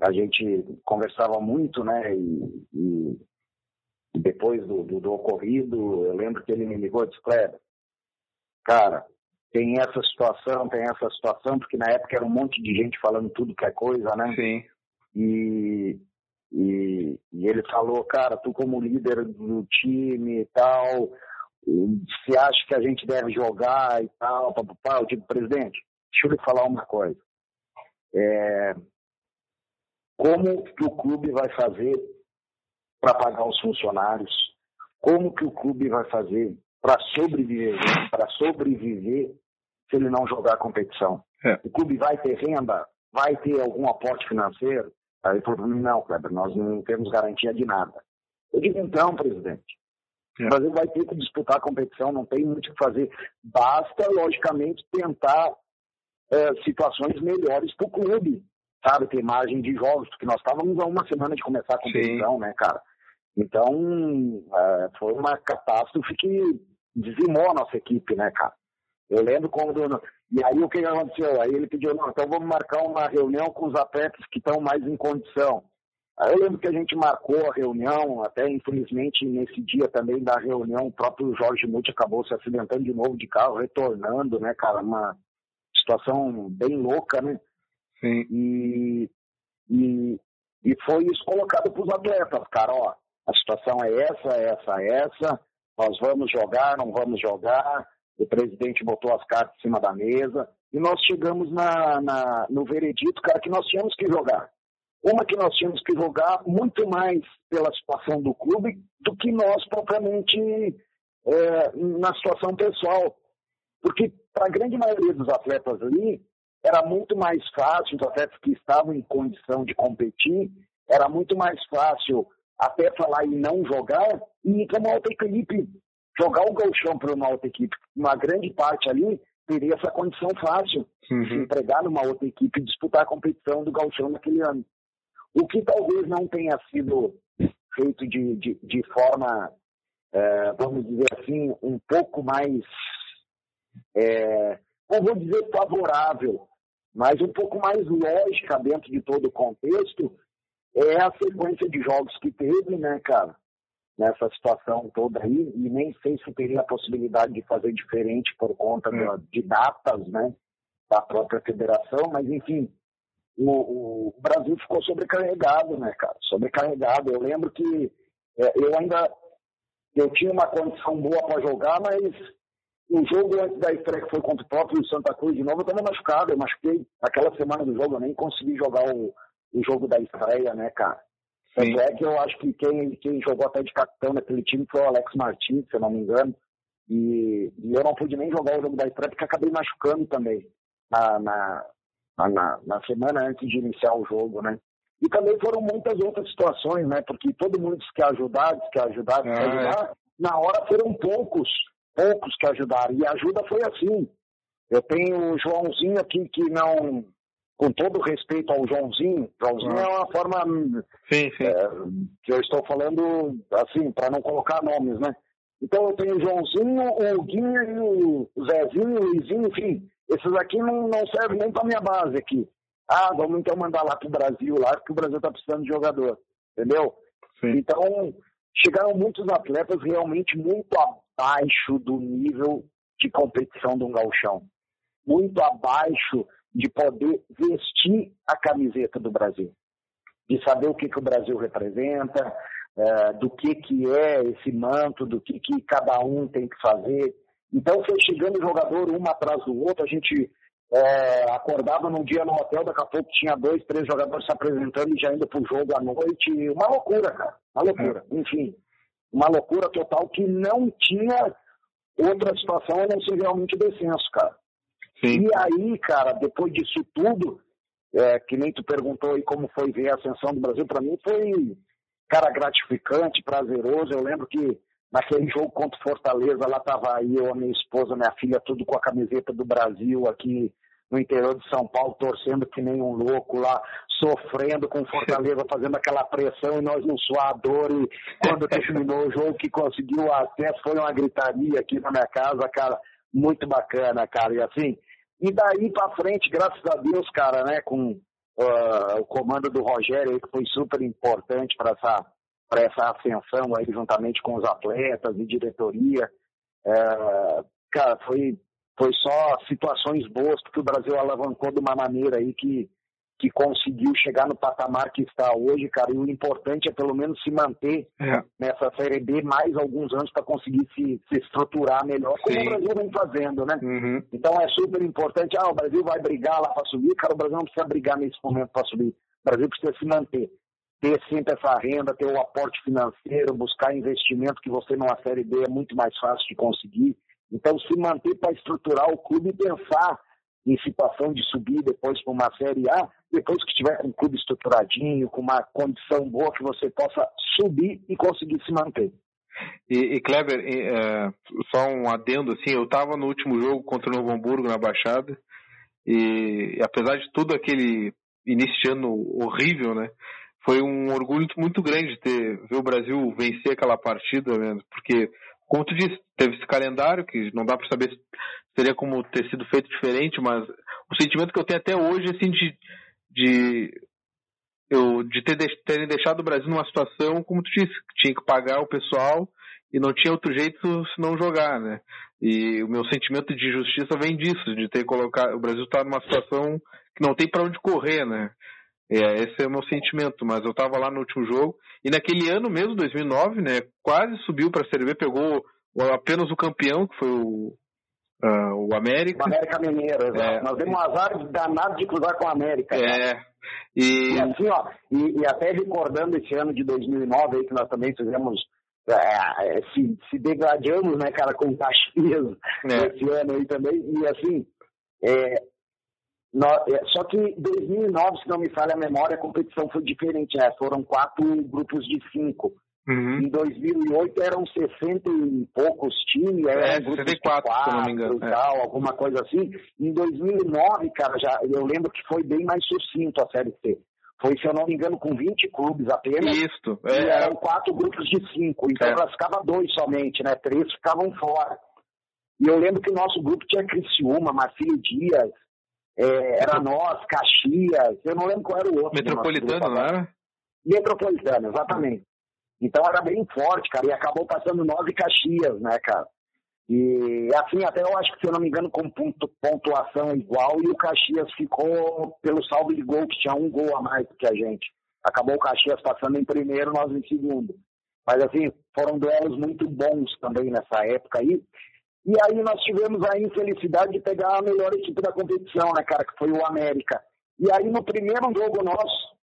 a gente conversava muito, né? E, e depois do, do, do, ocorrido, eu lembro que ele me ligou e disse, Kleber, cara, tem essa situação, tem essa situação, porque na época era um monte de gente falando tudo que é coisa, né? Sim. E, e, e, ele falou, cara, tu como líder do time e tal, se acha que a gente deve jogar e tal, papapá, eu digo, presidente, deixa eu lhe falar uma coisa. É, como que o clube vai fazer para pagar os funcionários? Como que o clube vai fazer para sobreviver, para sobreviver se ele não jogar a competição? É. O clube vai ter renda? Vai ter algum aporte financeiro? Aí ele falou não, Kleber, nós não temos garantia de nada. Eu digo, então, presidente, é. o Brasil vai ter que disputar a competição, não tem muito o que fazer. Basta, logicamente, tentar é, situações melhores para o clube, sabe? Ter margem de jogos, porque nós estávamos a uma semana de começar a competição, Sim. né, cara? Então, é, foi uma catástrofe que dizimou a nossa equipe, né, cara? Eu lembro quando. E aí o que aconteceu? Aí ele pediu, não, então vamos marcar uma reunião com os atletas que estão mais em condição. Aí eu lembro que a gente marcou a reunião, até infelizmente nesse dia também da reunião, o próprio Jorge Muti acabou se acidentando de novo de carro, retornando, né, cara? Uma situação bem louca, né? Sim. E, e, e foi isso colocado para os atletas, cara, ó, a situação é essa, essa, essa, nós vamos jogar, não vamos jogar, o presidente botou as cartas em cima da mesa, e nós chegamos na, na, no veredito, cara, que nós tínhamos que jogar. Uma que nós tínhamos que jogar muito mais pela situação do clube do que nós propriamente é, na situação pessoal. Porque para a grande maioria dos atletas ali, era muito mais fácil, os atletas que estavam em condição de competir, era muito mais fácil até falar em não jogar e ir para uma outra equipe, jogar o galchão para uma outra equipe. Uma grande parte ali teria essa condição fácil uhum. de se empregar numa outra equipe e disputar a competição do galchão naquele ano. O que talvez não tenha sido feito de, de, de forma, é, vamos dizer assim, um pouco mais, é, não vou dizer favorável, mas um pouco mais lógica dentro de todo o contexto, é a sequência de jogos que teve, né, cara? Nessa situação toda aí, e nem sei se teria a possibilidade de fazer diferente por conta é. de datas, né, da própria federação, mas enfim, o, o, Brasil ficou sobrecarregado, né, cara? Sobrecarregado. Eu lembro que é, eu ainda eu tinha uma condição boa para jogar, mas o jogo antes da estreia que foi contra o próprio Santa Cruz de novo, eu estava machucado. Eu machuquei aquela semana do jogo, eu nem consegui jogar o, o jogo da estreia, né, cara? Tanto é que eu acho que quem, quem jogou até de capitão naquele time foi o Alex Martins, se eu não me engano. E, e eu não pude nem jogar o jogo da estreia porque acabei machucando também na, na, na, na semana antes de iniciar o jogo, né? E também foram muitas outras situações, né? Porque todo mundo disse que ajudar, disse que ajudar, disse que ah, ajudar. É. Na hora foram poucos, poucos que ajudaram. E a ajuda foi assim. Eu tenho o Joãozinho aqui que não com todo respeito ao Joãozinho, Joãozinho ah. é uma forma sim, sim. É, que eu estou falando assim, para não colocar nomes, né? Então eu tenho o Joãozinho, o Guinho, o Zezinho, o Luizinho, enfim, esses aqui não, não servem nem para minha base aqui. Ah, vamos então mandar lá para o Brasil, lá, porque o Brasil está precisando de jogador, entendeu? Sim. Então, chegaram muitos atletas realmente muito abaixo do nível de competição de um galchão. Muito abaixo de poder vestir a camiseta do Brasil, de saber o que, que o Brasil representa, é, do que, que é esse manto, do que, que cada um tem que fazer. Então foi chegando jogador um atrás do outro, a gente é, acordava num dia no hotel, daqui a pouco tinha dois, três jogadores se apresentando e já indo pro jogo à noite. Uma loucura, cara. Uma loucura. É. Enfim, uma loucura total que não tinha outra situação a não ser realmente o descenso, cara. Sim. E aí, cara, depois disso tudo, é, que nem tu perguntou aí como foi ver a ascensão do Brasil, para mim foi, cara, gratificante, prazeroso. Eu lembro que naquele jogo contra Fortaleza, lá tava aí eu, a minha esposa, minha filha, tudo com a camiseta do Brasil aqui no interior de São Paulo, torcendo que nem um louco lá, sofrendo com Fortaleza, (laughs) fazendo aquela pressão e nós no suador. E quando terminou o jogo, que conseguiu o acesso, foi uma gritaria aqui na minha casa, cara, muito bacana, cara. E assim, E daí para frente, graças a Deus, cara, né, com uh, o comando do Rogério, que foi super importante para essa, essa ascensão aí, juntamente com os atletas e diretoria. Uh, cara, foi, foi só situações boas, porque o Brasil alavancou de uma maneira aí que que conseguiu chegar no patamar que está hoje, cara, e o importante é pelo menos se manter é. nessa Série B mais alguns anos para conseguir se, se, estruturar melhor, como Sim. o Brasil vem fazendo, né? Uhum. Então é super importante, ah, o Brasil vai brigar lá para subir, cara, o Brasil não precisa brigar nesse momento para subir, o Brasil precisa se manter, ter sempre essa renda, ter o aporte financeiro, buscar investimento que você numa Série B é muito mais fácil de conseguir, então se manter para estruturar o clube e pensar em situação de subir depois para uma Série A, depois que estiver com um clube estruturadinho, com uma condição boa que você possa subir e conseguir se manter. E, e Kleber, é, só um adendo assim, eu estava no último jogo contra o Novo Hamburgo na Baixada e, e apesar de tudo aquele início de ano horrível, né? Foi um orgulho muito grande ter ver o Brasil vencer aquela partida, né, porque como tu disse, teve esse calendário que não dá para saber se seria como ter sido feito diferente, mas o sentimento que eu tenho até hoje assim de de eu de ter terem deixado o Brasil numa situação como tu disse, que tinha que pagar o pessoal e não tinha outro jeito senão jogar, né? E o meu sentimento de justiça vem disso, de ter colocado o Brasil está numa situação que não tem para onde correr, né? É, esse é o meu sentimento, mas eu estava lá no último jogo e naquele ano mesmo, 2009, né, quase subiu para a Série B, pegou apenas o campeão, que foi o, uh, o América. O América Mineiro, exato. É, Nós demos um azar danado de cruzar com o América. É. E... e assim, ó, e, e, até recordando esse ano de 2009 aí, que nós também fizemos, é, é, se, se degradamos, né, cara, com Caxias é. esse ano aí também, e assim, é, só que 2009, se não me falha a memória, a competição foi diferente, né? Foram quatro grupos de cinco. Uhum. Em 2008 eram 60 e poucos times, é, 64, quatro, se não me engano. É. Tal, alguma coisa assim. Em 2009, cara, já, eu lembro que foi bem mais sucinto a Série C. Foi, se eu não me engano, com 20 clubes apenas. Isso. É. E eram quatro grupos de cinco. Então é. ficava dois somente, né? Três ficavam fora. E eu lembro que o nosso grupo tinha Criciúma, Marcílio Dias, é, era nós, Caxias, eu não lembro qual era o outro. Metropolitano, não era? Metropolitano, exatamente. Então era bem forte, cara, e acabou passando nove Caxias, né, cara? E assim, até eu acho que, se eu não me engano, com pontuação igual, e o Caxias ficou pelo saldo de gol, que tinha um gol a mais do que a gente. Acabou o Caxias passando em primeiro, nós em segundo. Mas assim, foram duelos muito bons também nessa época aí. E aí nós tivemos a infelicidade de pegar a melhor equipe da competição, né, cara, que foi o América. E aí no primeiro jogo nosso,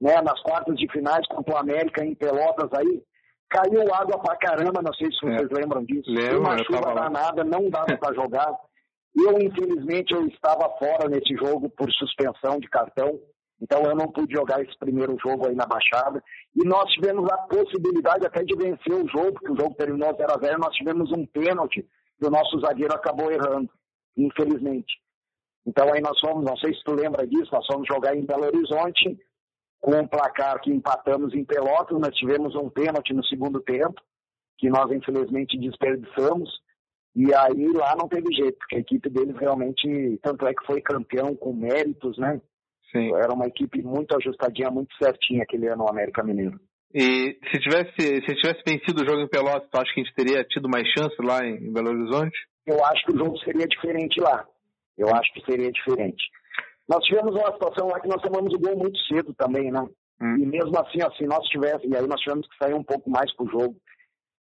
né, nas quartas de finais contra o América em Pelotas aí, caiu água pra caramba, não sei se vocês é. lembram disso. Lembro, uma chuva danada, não dava para (laughs) jogar. Eu, infelizmente, eu estava fora nesse jogo por suspensão de cartão, então eu não pude jogar esse primeiro jogo aí na Baixada. E nós tivemos a possibilidade até de vencer o jogo, porque o jogo terminou 0 a 0 nós tivemos um pênalti que o nosso zagueiro acabou errando, infelizmente. Então aí nós fomos, não sei se tu lembra disso, nós fomos jogar em Belo Horizonte, com um placar que empatamos em Pelotas, nós tivemos um pênalti no segundo tempo, que nós infelizmente desperdiçamos, e aí lá não teve jeito, porque a equipe deles realmente, tanto é que foi campeão com méritos, né? Sim. Era uma equipe muito ajustadinha, muito certinha aquele ano, o América Mineiro. E se tivesse, se tivesse vencido o jogo em Pelotas, tu acha que a gente teria tido mais chance lá em Belo Horizonte? Eu acho que o jogo seria diferente lá. Eu acho que seria diferente. Nós tivemos uma situação lá que nós tomamos o gol muito cedo também, né? Hum. E mesmo assim, assim, nós tivéssemos, e aí nós tivemos que sair um pouco mais pro jogo.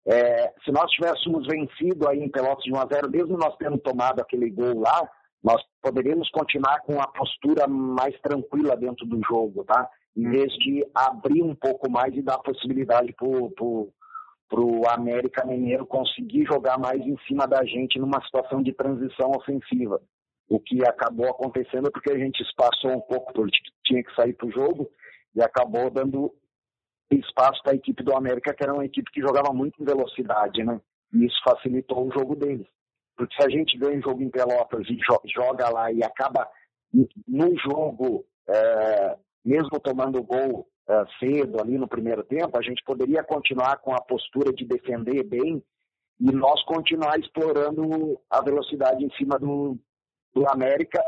É, se nós tivéssemos vencido aí em Pelotas de 1 a 0 mesmo nós tendo tomado aquele gol lá, nós poderíamos continuar com a postura mais tranquila dentro do jogo, tá? Em vez de abrir um pouco mais e dar possibilidade pro, pro América Mineiro conseguir jogar mais em cima da gente numa situação de transição ofensiva. O que acabou acontecendo porque a gente espaçou um pouco, porque tinha que sair para o jogo, e acabou dando espaço para a equipe do América, que era uma equipe que jogava muito em velocidade, né? E isso facilitou o jogo deles. Porque se a gente ganha um jogo em Pelotas e joga lá e acaba no jogo, é, mesmo tomando gol é, cedo ali no primeiro tempo, a gente poderia continuar com a postura de defender bem e nós continuar explorando a velocidade em cima do, do América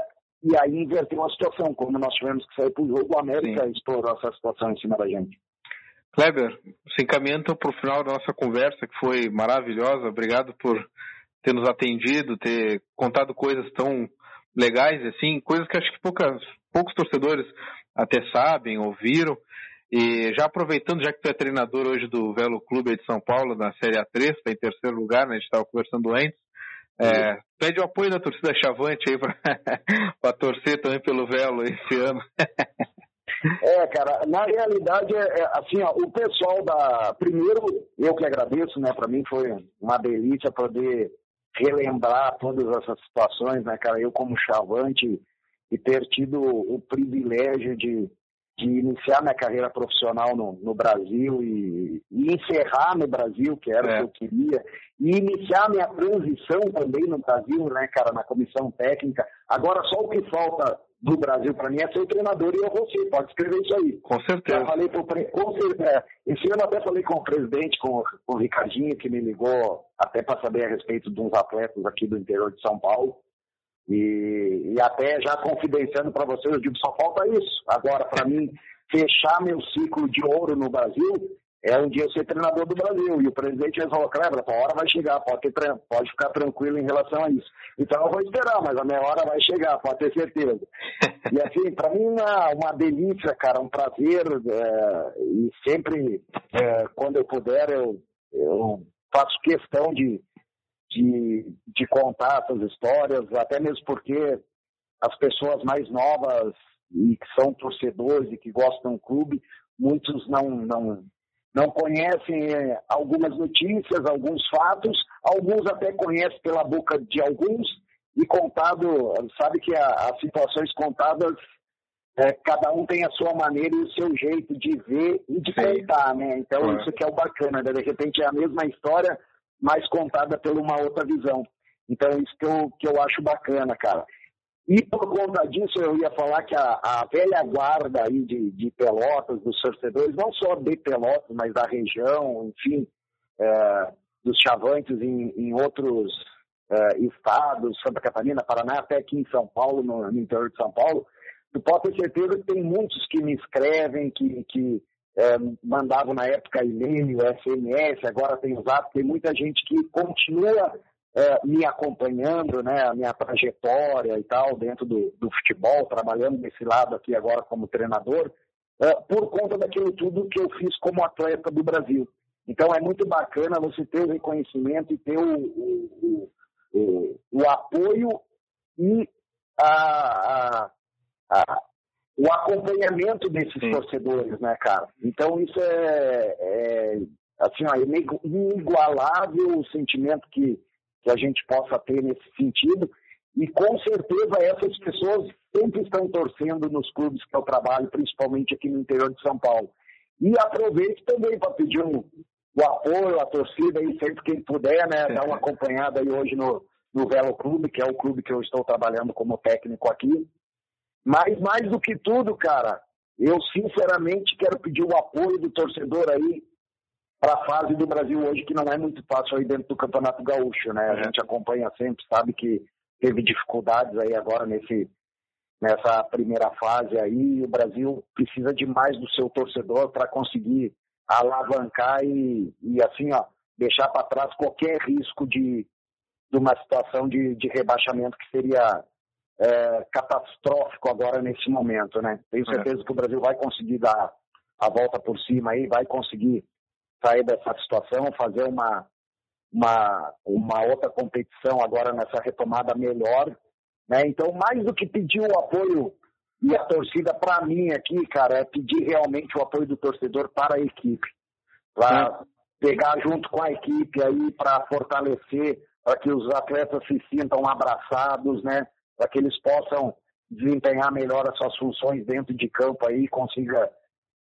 e aí inverteu a situação. Como nós tivemos que sair para o jogo, o América Sim. explorou essa situação em cima da gente. Kleber, se encaminhando para o final da nossa conversa, que foi maravilhosa. Obrigado por ter nos atendido, ter contado coisas tão legais, assim, coisas que acho que poucas, poucos torcedores até sabem, ouviram. E já aproveitando, já que tu é treinador hoje do Velo Clube de São Paulo, na Série A3, está em terceiro lugar, né? A gente estava conversando antes. É, pede o apoio da torcida Chavante aí para (laughs) torcer também pelo Velo esse ano. (laughs) É, cara, na realidade, é, é, assim, ó, o pessoal da. Primeiro, eu que agradeço, né? Para mim foi uma delícia poder relembrar todas essas situações, né, cara? Eu, como chavante, e ter tido o privilégio de, de iniciar minha carreira profissional no, no Brasil e, e, encerrar no Brasil, que era é. o que eu queria, e iniciar minha transição também no Brasil, né, cara, na comissão técnica. Agora, só o que falta do Brasil para mim é ser o treinador e eu vou ser, pode escrever isso aí. Com certeza. Já falei pro, com. É, esse ano até falei com o presidente, com, com o Ricardinho, que me ligou até para saber a respeito de uns atletas aqui do interior de São Paulo. E, e até já confidenciando para vocês, eu digo, só falta isso. Agora, para mim, fechar meu ciclo de ouro no Brasil, é um dia ser treinador do Brasil. E o presidente falou, Kleber, a hora vai chegar, pode, ter, pode ficar tranquilo em relação a isso. Então eu vou esperar, mas a minha hora vai chegar, pode ter certeza. e assim, para mim uma, uma delícia, cara, um prazer. É, e sempre, é, quando eu puder, eu, eu faço questão de, de, de contar essas histórias, até mesmo porque as pessoas mais novas e que são torcedores e que gostam do clube, muitos não, não, não conhecem é, algumas notícias, alguns fatos, alguns até conhecem pela boca de alguns, e contado, sabe que as situações contadas, é, cada um tem a sua maneira e o seu jeito de ver e de Sim. contar, né? Então é. isso que é o bacana, né? de repente é a mesma história, mas contada por uma outra visão. Então isso que eu, que eu acho bacana, cara. E por conta disso, eu ia falar que a, a velha guarda aí de, de, Pelotas, dos torcedores, não só de Pelotas, mas da região, enfim, é, dos chavantes em, em outros é, estados, Santa Catarina, Paraná, até aqui em São Paulo, no, no, interior de São Paulo, tu pode ter certeza que tem muitos que me escrevem, que, que é, mandavam na época e-mail, SMS, agora tem usado, tem muita gente que continua é, me acompanhando, né, a minha trajetória e tal, dentro do, do futebol, trabalhando desse lado aqui agora como treinador, é, por conta daquilo tudo que eu fiz como atleta do Brasil. Então é muito bacana você ter o reconhecimento e ter o, o, o, o apoio e a, a, o acompanhamento desses Sim. torcedores, né, cara? Então isso é, é assim, ó, é inigualável o sentimento que que a gente possa ter nesse sentido. E com certeza essas pessoas sempre estão torcendo nos clubes que eu trabalho, principalmente aqui no interior de São Paulo. E aproveito também para pedir um, o apoio, a torcida aí, sempre que puder, né? Dar uma (laughs) acompanhada aí hoje no, no Velo Clube, que é o clube que eu estou trabalhando como técnico aqui. Mas mais do que tudo, cara, eu sinceramente quero pedir o apoio do torcedor aí para a fase do Brasil hoje, que não é muito fácil aí dentro do Campeonato Gaúcho, né? A é. gente acompanha sempre, sabe que teve dificuldades aí agora nesse, nessa primeira fase aí. O Brasil precisa de mais do seu torcedor para conseguir alavancar e, e assim, ó, deixar para trás qualquer risco de, de uma situação de, de rebaixamento que seria é, catastrófico agora nesse momento, né? Tenho é. certeza é. que o Brasil vai conseguir dar a volta por cima aí, vai conseguir sair dessa situação, fazer uma, uma, uma outra competição agora nessa retomada melhor. Né? Então, mais do que pedir o apoio e a torcida para mim aqui, cara, é pedir realmente o apoio do torcedor para a equipe. Para pegar junto com a equipe aí para fortalecer, para que os atletas se sintam abraçados, né? Para que eles possam desempenhar melhor as suas funções dentro de campo aí, consiga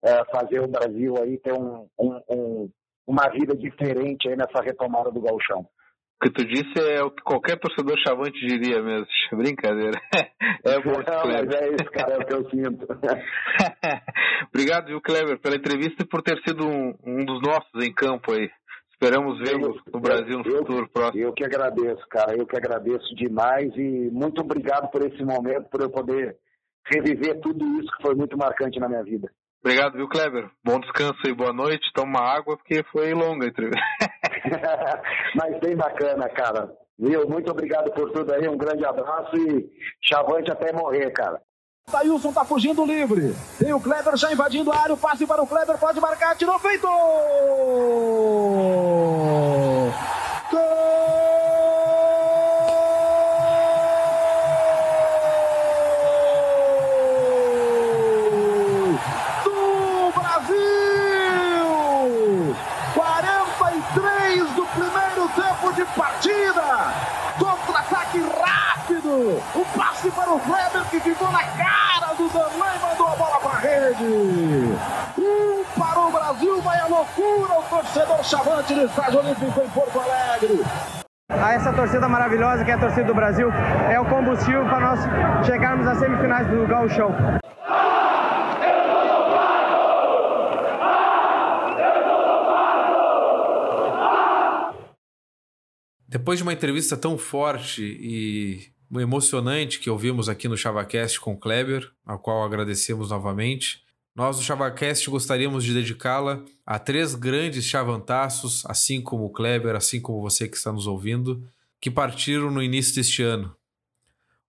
é, fazer o Brasil aí ter um, um, um, uma vida diferente aí nessa retomada do gauchão. O que tu disse é o que qualquer torcedor chavante diria mesmo. (laughs) Brincadeira. É bom, Não, mas é isso, cara, é o que eu sinto. (laughs) Obrigado, viu, Kleber, pela entrevista e por ter sido um, um dos nossos em campo aí. Esperamos vê-lo no Brasil no eu, futuro próximo. Eu que agradeço, cara. Eu que agradeço demais e muito obrigado por esse momento, por eu poder reviver tudo isso que foi muito marcante na minha vida. Obrigado, viu, Kleber? Bom descanso e boa noite. Toma água, porque foi longa a entrevista. (laughs) (laughs) Mas bem bacana, cara. Viu? Muito obrigado por tudo aí. Um grande abraço e chavante até morrer, cara. Tailson tá fugindo livre. Tem o Kleber já invadindo a área. O passe para o Kleber. Pode marcar. Tirou feito! partida. Contra-ataque rápido. O passe para o Weber que ficou na cara Danley mandou a bola para a rede. Um para o Brasil, vai a loucura o torcedor chavante do Estádio Olímpico em Porto Alegre. A essa torcida maravilhosa que é a torcida do Brasil é o combustível para nós chegarmos às semifinais do Gauchão. Depois de uma entrevista tão forte e emocionante que ouvimos aqui no ChavaCast com Kleber, ao qual agradecemos novamente, nós do ChavaCast gostaríamos de dedicá-la a três grandes chavantaços, assim como o Kleber, assim como você que está nos ouvindo, que partiram no início deste ano.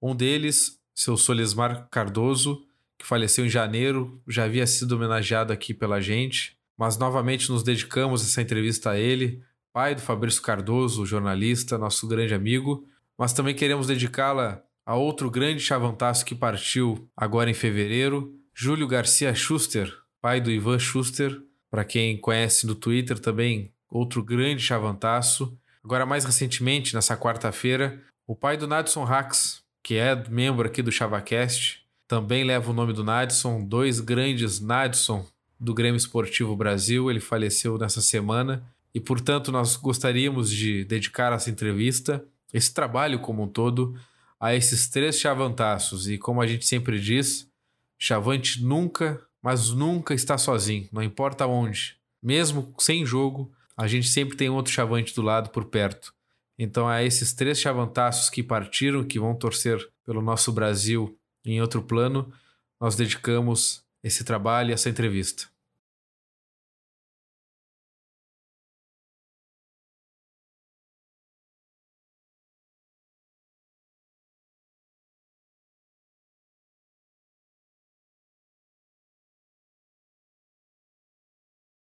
Um deles, seu Solismar Cardoso, que faleceu em janeiro, já havia sido homenageado aqui pela gente, mas novamente nos dedicamos essa entrevista a ele, pai do Fabrício Cardoso, jornalista, nosso grande amigo, mas também queremos dedicá-la a outro grande chavantaço que partiu agora em fevereiro, Júlio Garcia Schuster, pai do Ivan Schuster, para quem conhece no Twitter também, outro grande chavantaço. Agora, mais recentemente, nessa quarta-feira, o pai do Nadson Rax, que é membro aqui do ChavaCast, também leva o nome do Nadson, dois grandes Nadson do Grêmio Esportivo Brasil. Ele faleceu nessa semana e, portanto, nós gostaríamos de dedicar essa entrevista, esse trabalho como um todo, a esses três chavantaços. E como a gente sempre diz, chavante nunca, mas nunca está sozinho, não importa onde. Mesmo sem jogo, a gente sempre tem outro chavante do lado por perto. Então, a esses três chavantaços que partiram, que vão torcer pelo nosso Brasil em outro plano, nós dedicamos esse trabalho e essa entrevista.